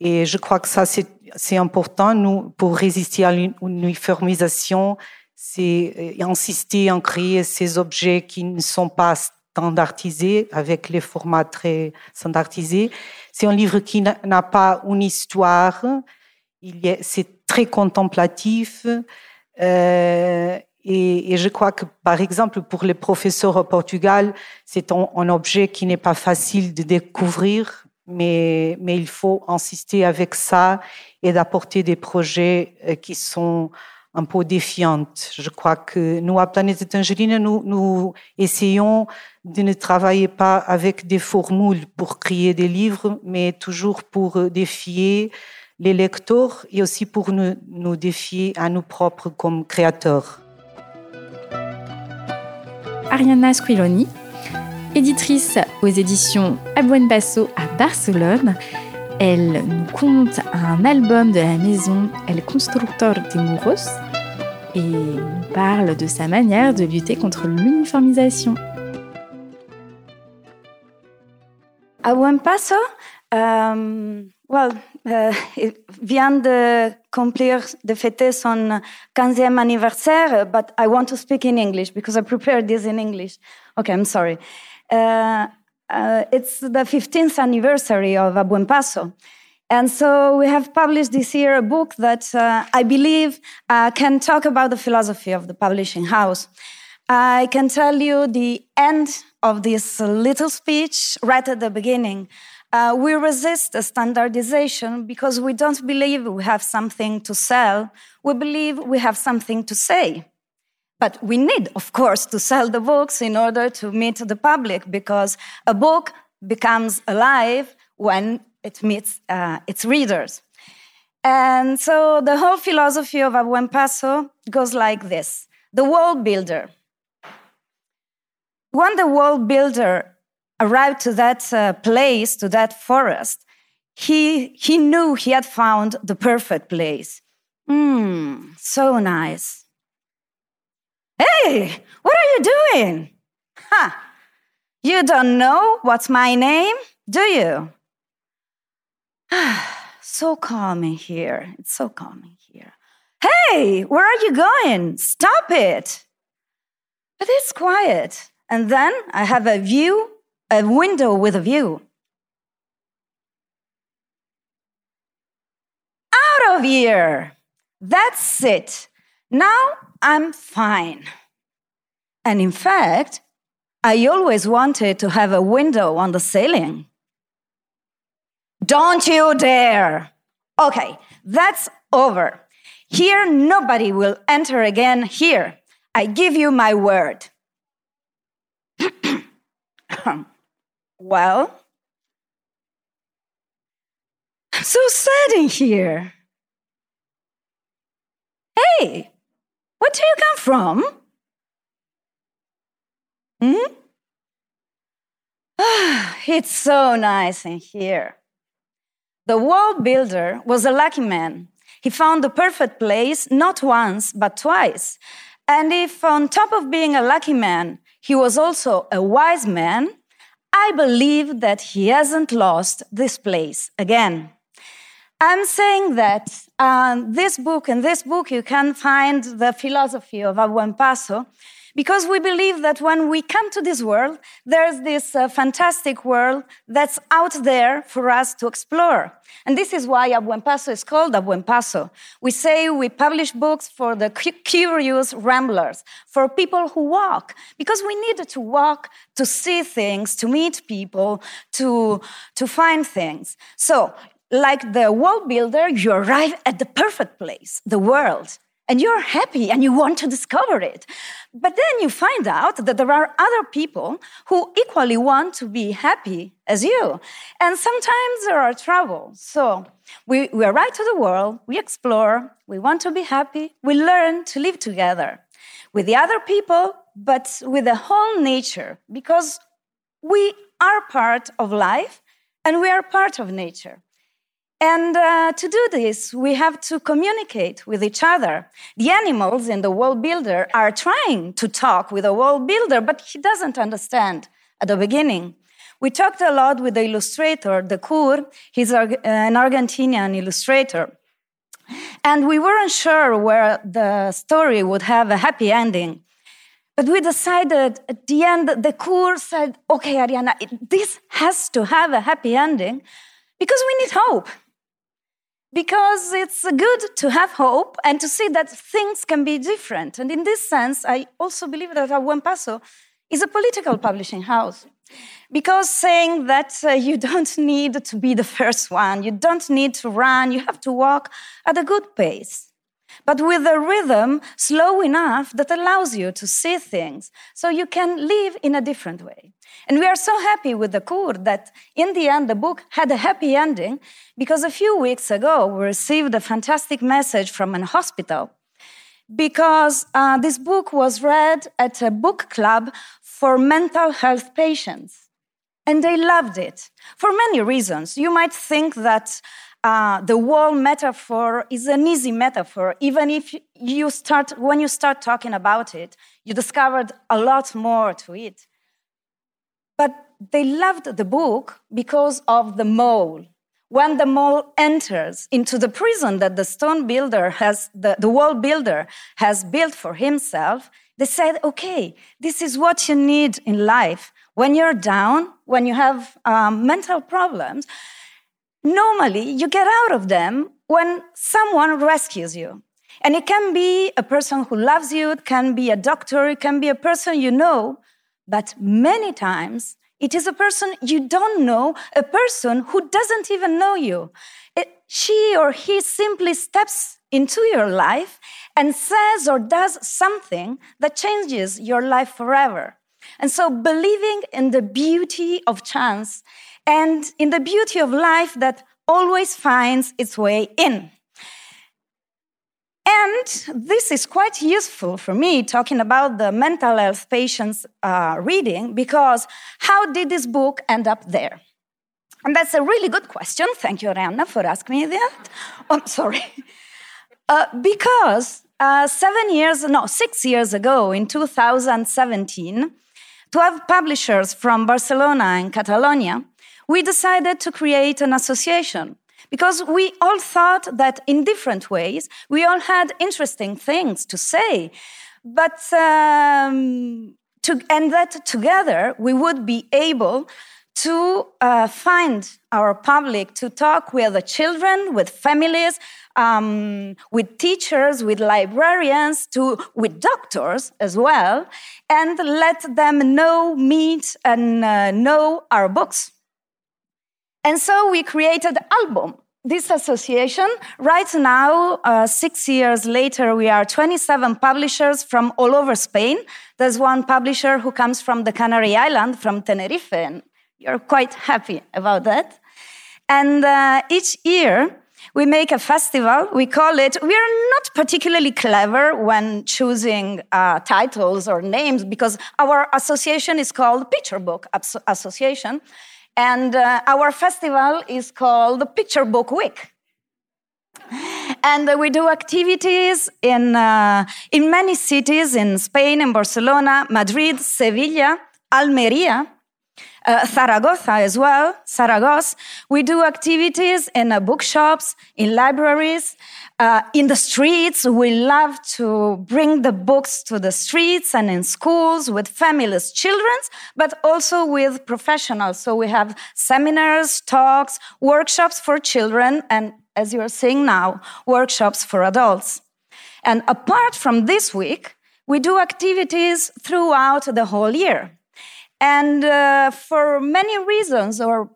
et je crois que ça c'est important nous pour résister à l'uniformisation, c'est insister en créer ces objets qui ne sont pas standardisé, avec les formats très standardisés. C'est un livre qui n'a pas une histoire, c'est très contemplatif. Euh, et, et, je crois que, par exemple, pour les professeurs au Portugal, c'est un, un, objet qui n'est pas facile de découvrir, mais, il faut insister avec ça et d'apporter des projets euh, qui sont un peu défiante. Je crois que nous, à Planète Tangerine, nous, essayons de ne travailler pas avec des formules pour créer des livres, mais toujours pour défier les lecteurs et aussi pour nous, nous défier à nous propres comme créateurs. Ariana Squiloni, éditrice aux éditions A Buen Paso à Barcelone, elle nous compte un album de la maison El Constructor de Muros et nous parle de sa manière de lutter contre l'uniformisation. A Buen Paso, um, well, uh, vient de fêter son 15e anniversaire, but I want to speak in English because I prepared this in English. Okay, I'm sorry. Uh, uh, it's the 15th anniversary of A Buen Paso. And so we have published this year a book that uh, I believe can talk about the philosophy of the publishing house. I can tell you the end of this little speech right at the beginning. Uh, we resist standardization because we don't believe we have something to sell. We believe we have something to say. But we need, of course, to sell the books in order to meet the public because a book becomes alive when it meets uh, its readers. And so the whole philosophy of A Buen Paso goes like this the world builder. When the world builder arrived to that uh, place, to that forest, he, he knew he had found the perfect place. Mmm, so nice. Hey, what are you doing? Ha! You don't know what's my name, do you? so calming here. It's so calming here. Hey, where are you going? Stop it. But it's quiet. And then I have a view, a window with a view. Out of here. That's it. Now I'm fine. And in fact, I always wanted to have a window on the ceiling. Don't you dare. Okay, that's over. Here, nobody will enter again here. I give you my word. well, I'm so sad in here. Hey, where do you come from? Hmm? it's so nice in here. The wall builder was a lucky man. He found the perfect place not once, but twice. And if, on top of being a lucky man, he was also a wise man, I believe that he hasn't lost this place again. I'm saying that um, this book, in this book, you can find the philosophy of Abuelo Paso, because we believe that when we come to this world, there's this uh, fantastic world that's out there for us to explore. And this is why Abuelo Paso is called Abuelo Paso. We say we publish books for the curious ramblers, for people who walk, because we need to walk to see things, to meet people, to, to find things. So like the world builder, you arrive at the perfect place, the world, and you're happy and you want to discover it. But then you find out that there are other people who equally want to be happy as you. And sometimes there are troubles. So we, we arrive to the world, we explore, we want to be happy, we learn to live together with the other people, but with the whole nature, because we are part of life and we are part of nature. And uh, to do this, we have to communicate with each other. The animals in the world builder are trying to talk with the world builder, but he doesn't understand at the beginning. We talked a lot with the illustrator, the Kur. He's an Argentinian illustrator. And we weren't sure where the story would have a happy ending. But we decided at the end, the Kur said, okay, Ariana, this has to have a happy ending because we need hope because it's good to have hope and to see that things can be different. And in this sense, I also believe that a Buen Paso is a political publishing house. Because saying that uh, you don't need to be the first one, you don't need to run, you have to walk at a good pace but with a rhythm slow enough that allows you to see things so you can live in a different way. And we are so happy with the Kur that in the end the book had a happy ending because a few weeks ago we received a fantastic message from an hospital because uh, this book was read at a book club for mental health patients. And they loved it for many reasons. You might think that uh, the wall metaphor is an easy metaphor. Even if you start, when you start talking about it, you discovered a lot more to it. But they loved the book because of the mole. When the mole enters into the prison that the stone builder has, the, the wall builder has built for himself, they said, okay, this is what you need in life. When you're down, when you have um, mental problems, normally you get out of them when someone rescues you. And it can be a person who loves you, it can be a doctor, it can be a person you know, but many times it is a person you don't know, a person who doesn't even know you. It, she or he simply steps into your life and says or does something that changes your life forever. And so, believing in the beauty of chance and in the beauty of life that always finds its way in. And this is quite useful for me talking about the mental health patients uh, reading because how did this book end up there? And that's a really good question. Thank you, Arianna, for asking me that. Oh, I'm sorry. Uh, because uh, seven years, no, six years ago in 2017, 12 publishers from Barcelona and Catalonia we decided to create an association because we all thought that in different ways we all had interesting things to say but um, to, and that together we would be able to uh, find our public to talk with the children with families um, with teachers with librarians to with doctors as well and let them know meet and uh, know our books and so we created Album. This association, right now, uh, six years later, we are 27 publishers from all over Spain. There's one publisher who comes from the Canary Island, from Tenerife, and you're quite happy about that. And uh, each year, we make a festival. We call it, we are not particularly clever when choosing uh, titles or names because our association is called Picture Book Association. And uh, our festival is called the Picture Book Week. And uh, we do activities in, uh, in many cities in Spain, in Barcelona, Madrid, Sevilla, Almeria. Uh, Zaragoza as well, Zaragoza, we do activities in uh, bookshops, in libraries, uh, in the streets. We love to bring the books to the streets and in schools with families, children, but also with professionals. So we have seminars, talks, workshops for children, and as you're seeing now, workshops for adults. And apart from this week, we do activities throughout the whole year. And uh, for many reasons, or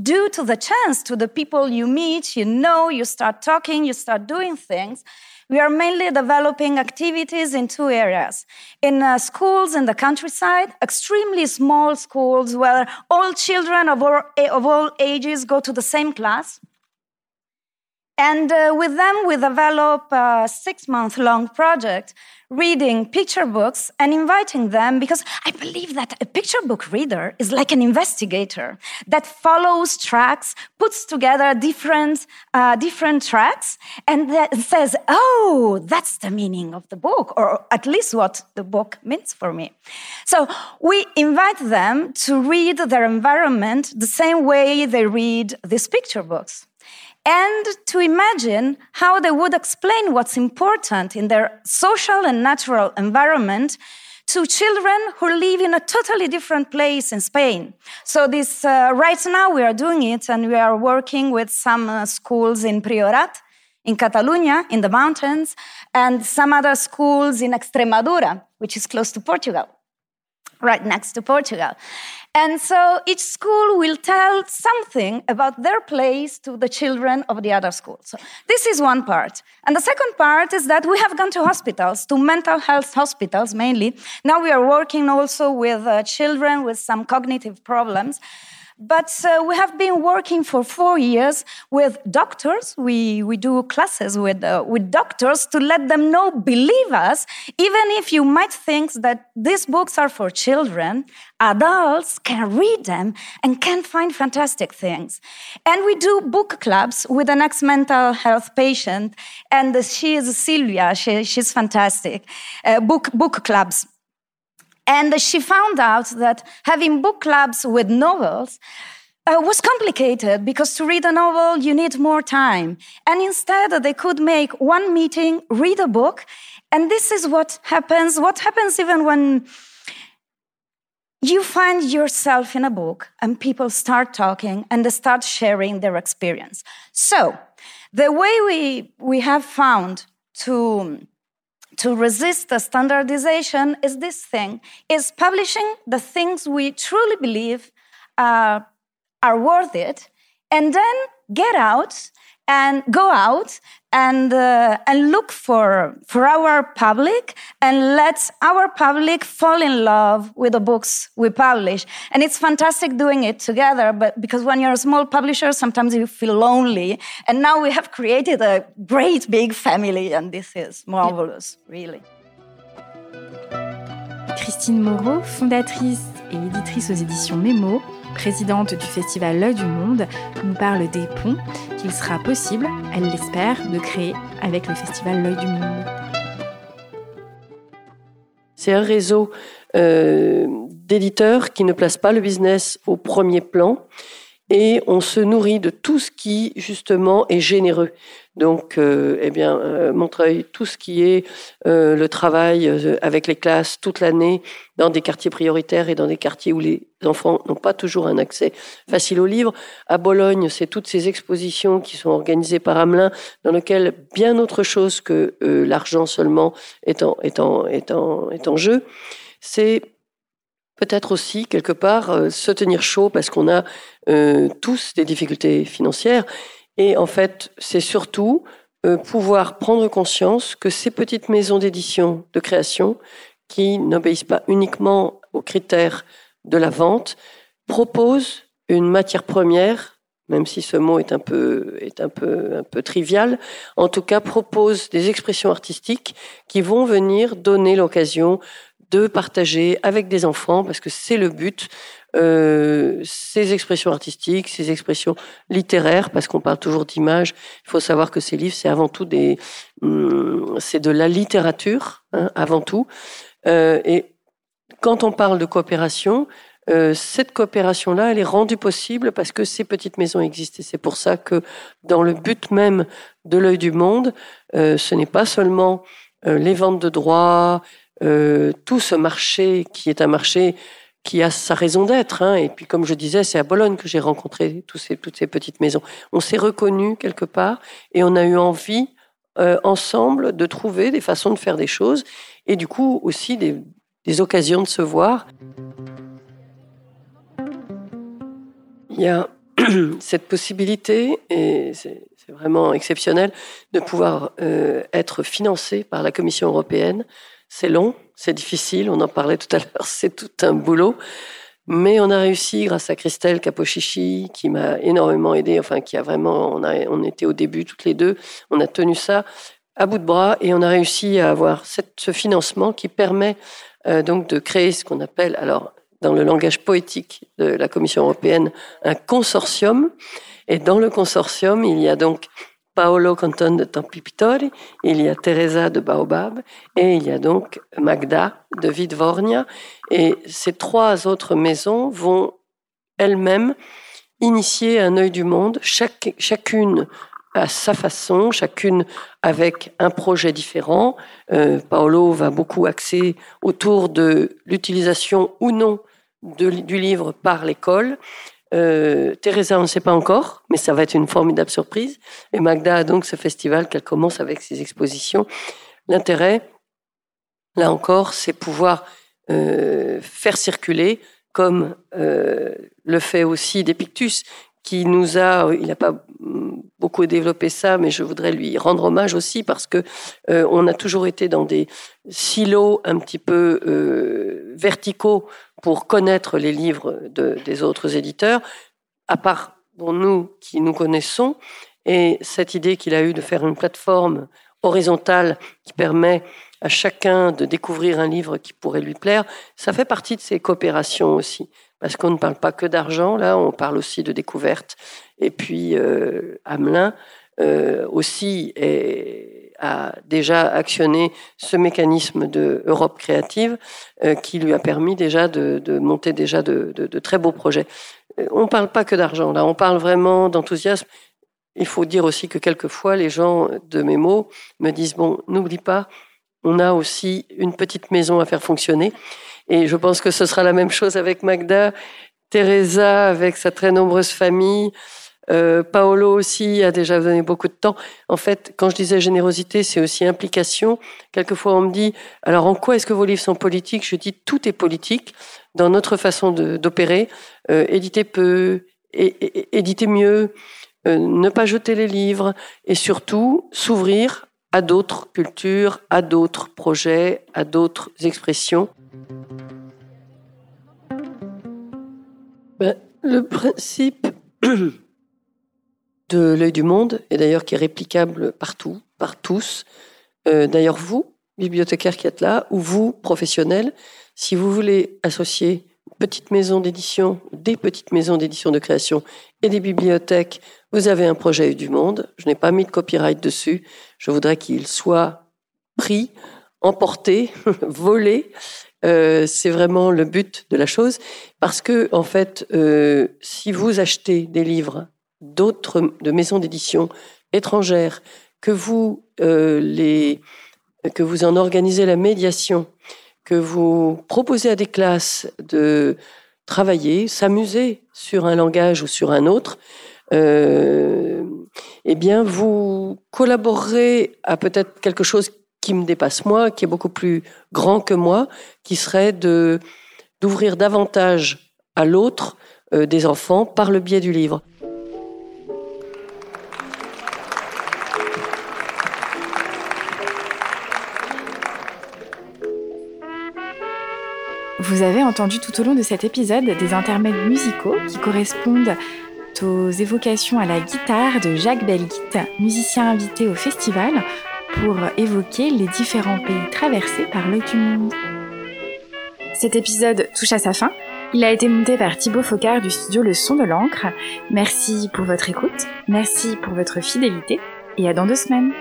due to the chance, to the people you meet, you know, you start talking, you start doing things, we are mainly developing activities in two areas. In uh, schools in the countryside, extremely small schools where all children of all, of all ages go to the same class. And uh, with them, we develop a six month long project reading picture books and inviting them because I believe that a picture book reader is like an investigator that follows tracks, puts together different, uh, different tracks, and says, Oh, that's the meaning of the book, or at least what the book means for me. So we invite them to read their environment the same way they read these picture books and to imagine how they would explain what's important in their social and natural environment to children who live in a totally different place in Spain. So this uh, right now we are doing it, and we are working with some uh, schools in Priorat, in Catalonia, in the mountains, and some other schools in Extremadura, which is close to Portugal, right next to Portugal. And so each school will tell something about their place to the children of the other school. So this is one part. And the second part is that we have gone to hospitals, to mental health hospitals mainly. Now we are working also with uh, children with some cognitive problems. But uh, we have been working for four years with doctors. We, we do classes with, uh, with doctors to let them know, believe us, even if you might think that these books are for children, adults can read them and can find fantastic things. And we do book clubs with an ex mental health patient, and she is Silvia, she, she's fantastic. Uh, book, book clubs and she found out that having book clubs with novels uh, was complicated because to read a novel, you need more time. And instead, they could make one meeting, read a book. And this is what happens. What happens even when you find yourself in a book and people start talking and they start sharing their experience. So, the way we, we have found to to resist the standardization is this thing. Is publishing the things we truly believe uh, are worth it and then get out and go out and uh, and look for for our public and let our public fall in love with the books we publish. And it's fantastic doing it together but because when you're a small publisher sometimes you feel lonely. And now we have created a great big family and this is marvelous really. Christine Moreau, fondatrice et éditrice aux éditions Mémo, présidente du festival L'œil du monde, nous parle des ponts qu'il sera possible, elle l'espère, de créer avec le festival L'œil du monde. C'est un réseau euh, d'éditeurs qui ne place pas le business au premier plan et on se nourrit de tout ce qui justement est généreux. Donc, euh, eh bien, euh, Montreuil, tout ce qui est euh, le travail avec les classes toute l'année dans des quartiers prioritaires et dans des quartiers où les enfants n'ont pas toujours un accès facile aux livres. À Bologne, c'est toutes ces expositions qui sont organisées par Hamelin, dans lesquelles bien autre chose que l'argent seulement est en, est en, est en, est en jeu. C'est peut-être aussi, quelque part, se tenir chaud parce qu'on a tous des difficultés financières. Et en fait, c'est surtout euh, pouvoir prendre conscience que ces petites maisons d'édition, de création, qui n'obéissent pas uniquement aux critères de la vente, proposent une matière première, même si ce mot est un peu, est un peu, un peu trivial, en tout cas proposent des expressions artistiques qui vont venir donner l'occasion de partager avec des enfants, parce que c'est le but, euh, ces expressions artistiques, ces expressions littéraires, parce qu'on parle toujours d'images. Il faut savoir que ces livres, c'est avant tout des, hum, c'est de la littérature, hein, avant tout. Euh, et quand on parle de coopération, euh, cette coopération-là, elle est rendue possible parce que ces petites maisons existent. Et c'est pour ça que dans le but même de l'œil du monde, euh, ce n'est pas seulement euh, les ventes de droits, tout ce marché qui est un marché qui a sa raison d'être. Hein. Et puis, comme je disais, c'est à Bologne que j'ai rencontré toutes ces petites maisons. On s'est reconnus quelque part et on a eu envie, ensemble, de trouver des façons de faire des choses et du coup aussi des, des occasions de se voir. Il y a cette possibilité, et c'est vraiment exceptionnel, de pouvoir euh, être financé par la Commission européenne. C'est long, c'est difficile, on en parlait tout à l'heure, c'est tout un boulot. Mais on a réussi grâce à Christelle Capochichi, qui m'a énormément aidé, enfin qui a vraiment, on, a, on était au début toutes les deux, on a tenu ça à bout de bras et on a réussi à avoir ce financement qui permet euh, donc de créer ce qu'on appelle, alors dans le langage poétique de la Commission européenne, un consortium. Et dans le consortium, il y a donc Paolo Canton de Tempipitori, il y a Teresa de Baobab et il y a donc Magda de Vidvornia. Et ces trois autres maisons vont elles-mêmes initier un œil du monde, chaque, chacune à sa façon, chacune avec un projet différent. Euh, Paolo va beaucoup axer autour de l'utilisation ou non du livre par l'école. Euh, Teresa, on ne sait pas encore, mais ça va être une formidable surprise. Et Magda a donc ce festival qu'elle commence avec ses expositions. L'intérêt, là encore, c'est pouvoir euh, faire circuler, comme euh, le fait aussi Depictus, qui nous a, il n'a pas beaucoup développé ça, mais je voudrais lui rendre hommage aussi parce que on a toujours été dans des silos un petit peu verticaux pour connaître les livres de, des autres éditeurs, à part pour nous qui nous connaissons. Et cette idée qu'il a eue de faire une plateforme horizontale qui permet à chacun de découvrir un livre qui pourrait lui plaire, ça fait partie de ces coopérations aussi parce qu'on ne parle pas que d'argent, là, on parle aussi de découverte. Et puis, euh, Hamelin euh, aussi a déjà actionné ce mécanisme de Europe créative euh, qui lui a permis déjà de, monter déjà de, de, très beaux projets. Euh, on ne parle pas que d'argent, là, on parle vraiment d'enthousiasme. Il faut dire aussi que quelquefois, les gens de mes mots me disent, bon, n'oublie pas, on a aussi une petite maison à faire fonctionner. Et je pense que ce sera la même chose avec Magda, Teresa avec sa très nombreuse famille. Euh, Paolo aussi a déjà donné beaucoup de temps. En fait, quand je disais générosité, c'est aussi implication. Quelquefois, on me dit, alors en quoi est-ce que vos livres sont politiques? Je dis, tout est politique dans notre façon d'opérer. Euh, éditer peu, éditer mieux, euh, ne pas jeter les livres et surtout s'ouvrir à d'autres cultures, à d'autres projets, à d'autres expressions. Ben, le principe de l'œil du monde, et d'ailleurs qui est réplicable partout, par tous, euh, d'ailleurs vous, bibliothécaires qui êtes là, ou vous, professionnels, si vous voulez associer petite maison d'édition, des petites maisons d'édition de création et des bibliothèques, vous avez un projet du monde. Je n'ai pas mis de copyright dessus. Je voudrais qu'il soit pris, emporté, volé euh, c'est vraiment le but de la chose, parce que en fait, euh, si vous achetez des livres d'autres de maisons d'édition étrangères, que vous euh, les que vous en organisez la médiation, que vous proposez à des classes de travailler, s'amuser sur un langage ou sur un autre, euh, eh bien, vous collaborerez à peut-être quelque chose qui me dépasse moi, qui est beaucoup plus grand que moi, qui serait de d'ouvrir davantage à l'autre euh, des enfants par le biais du livre. Vous avez entendu tout au long de cet épisode des intermèdes musicaux qui correspondent aux évocations à la guitare de Jacques Belguit, musicien invité au festival, pour évoquer les différents pays traversés par l'œil du monde. Cet épisode touche à sa fin. Il a été monté par Thibaut Focard du studio Le Son de l'encre. Merci pour votre écoute, merci pour votre fidélité et à dans deux semaines.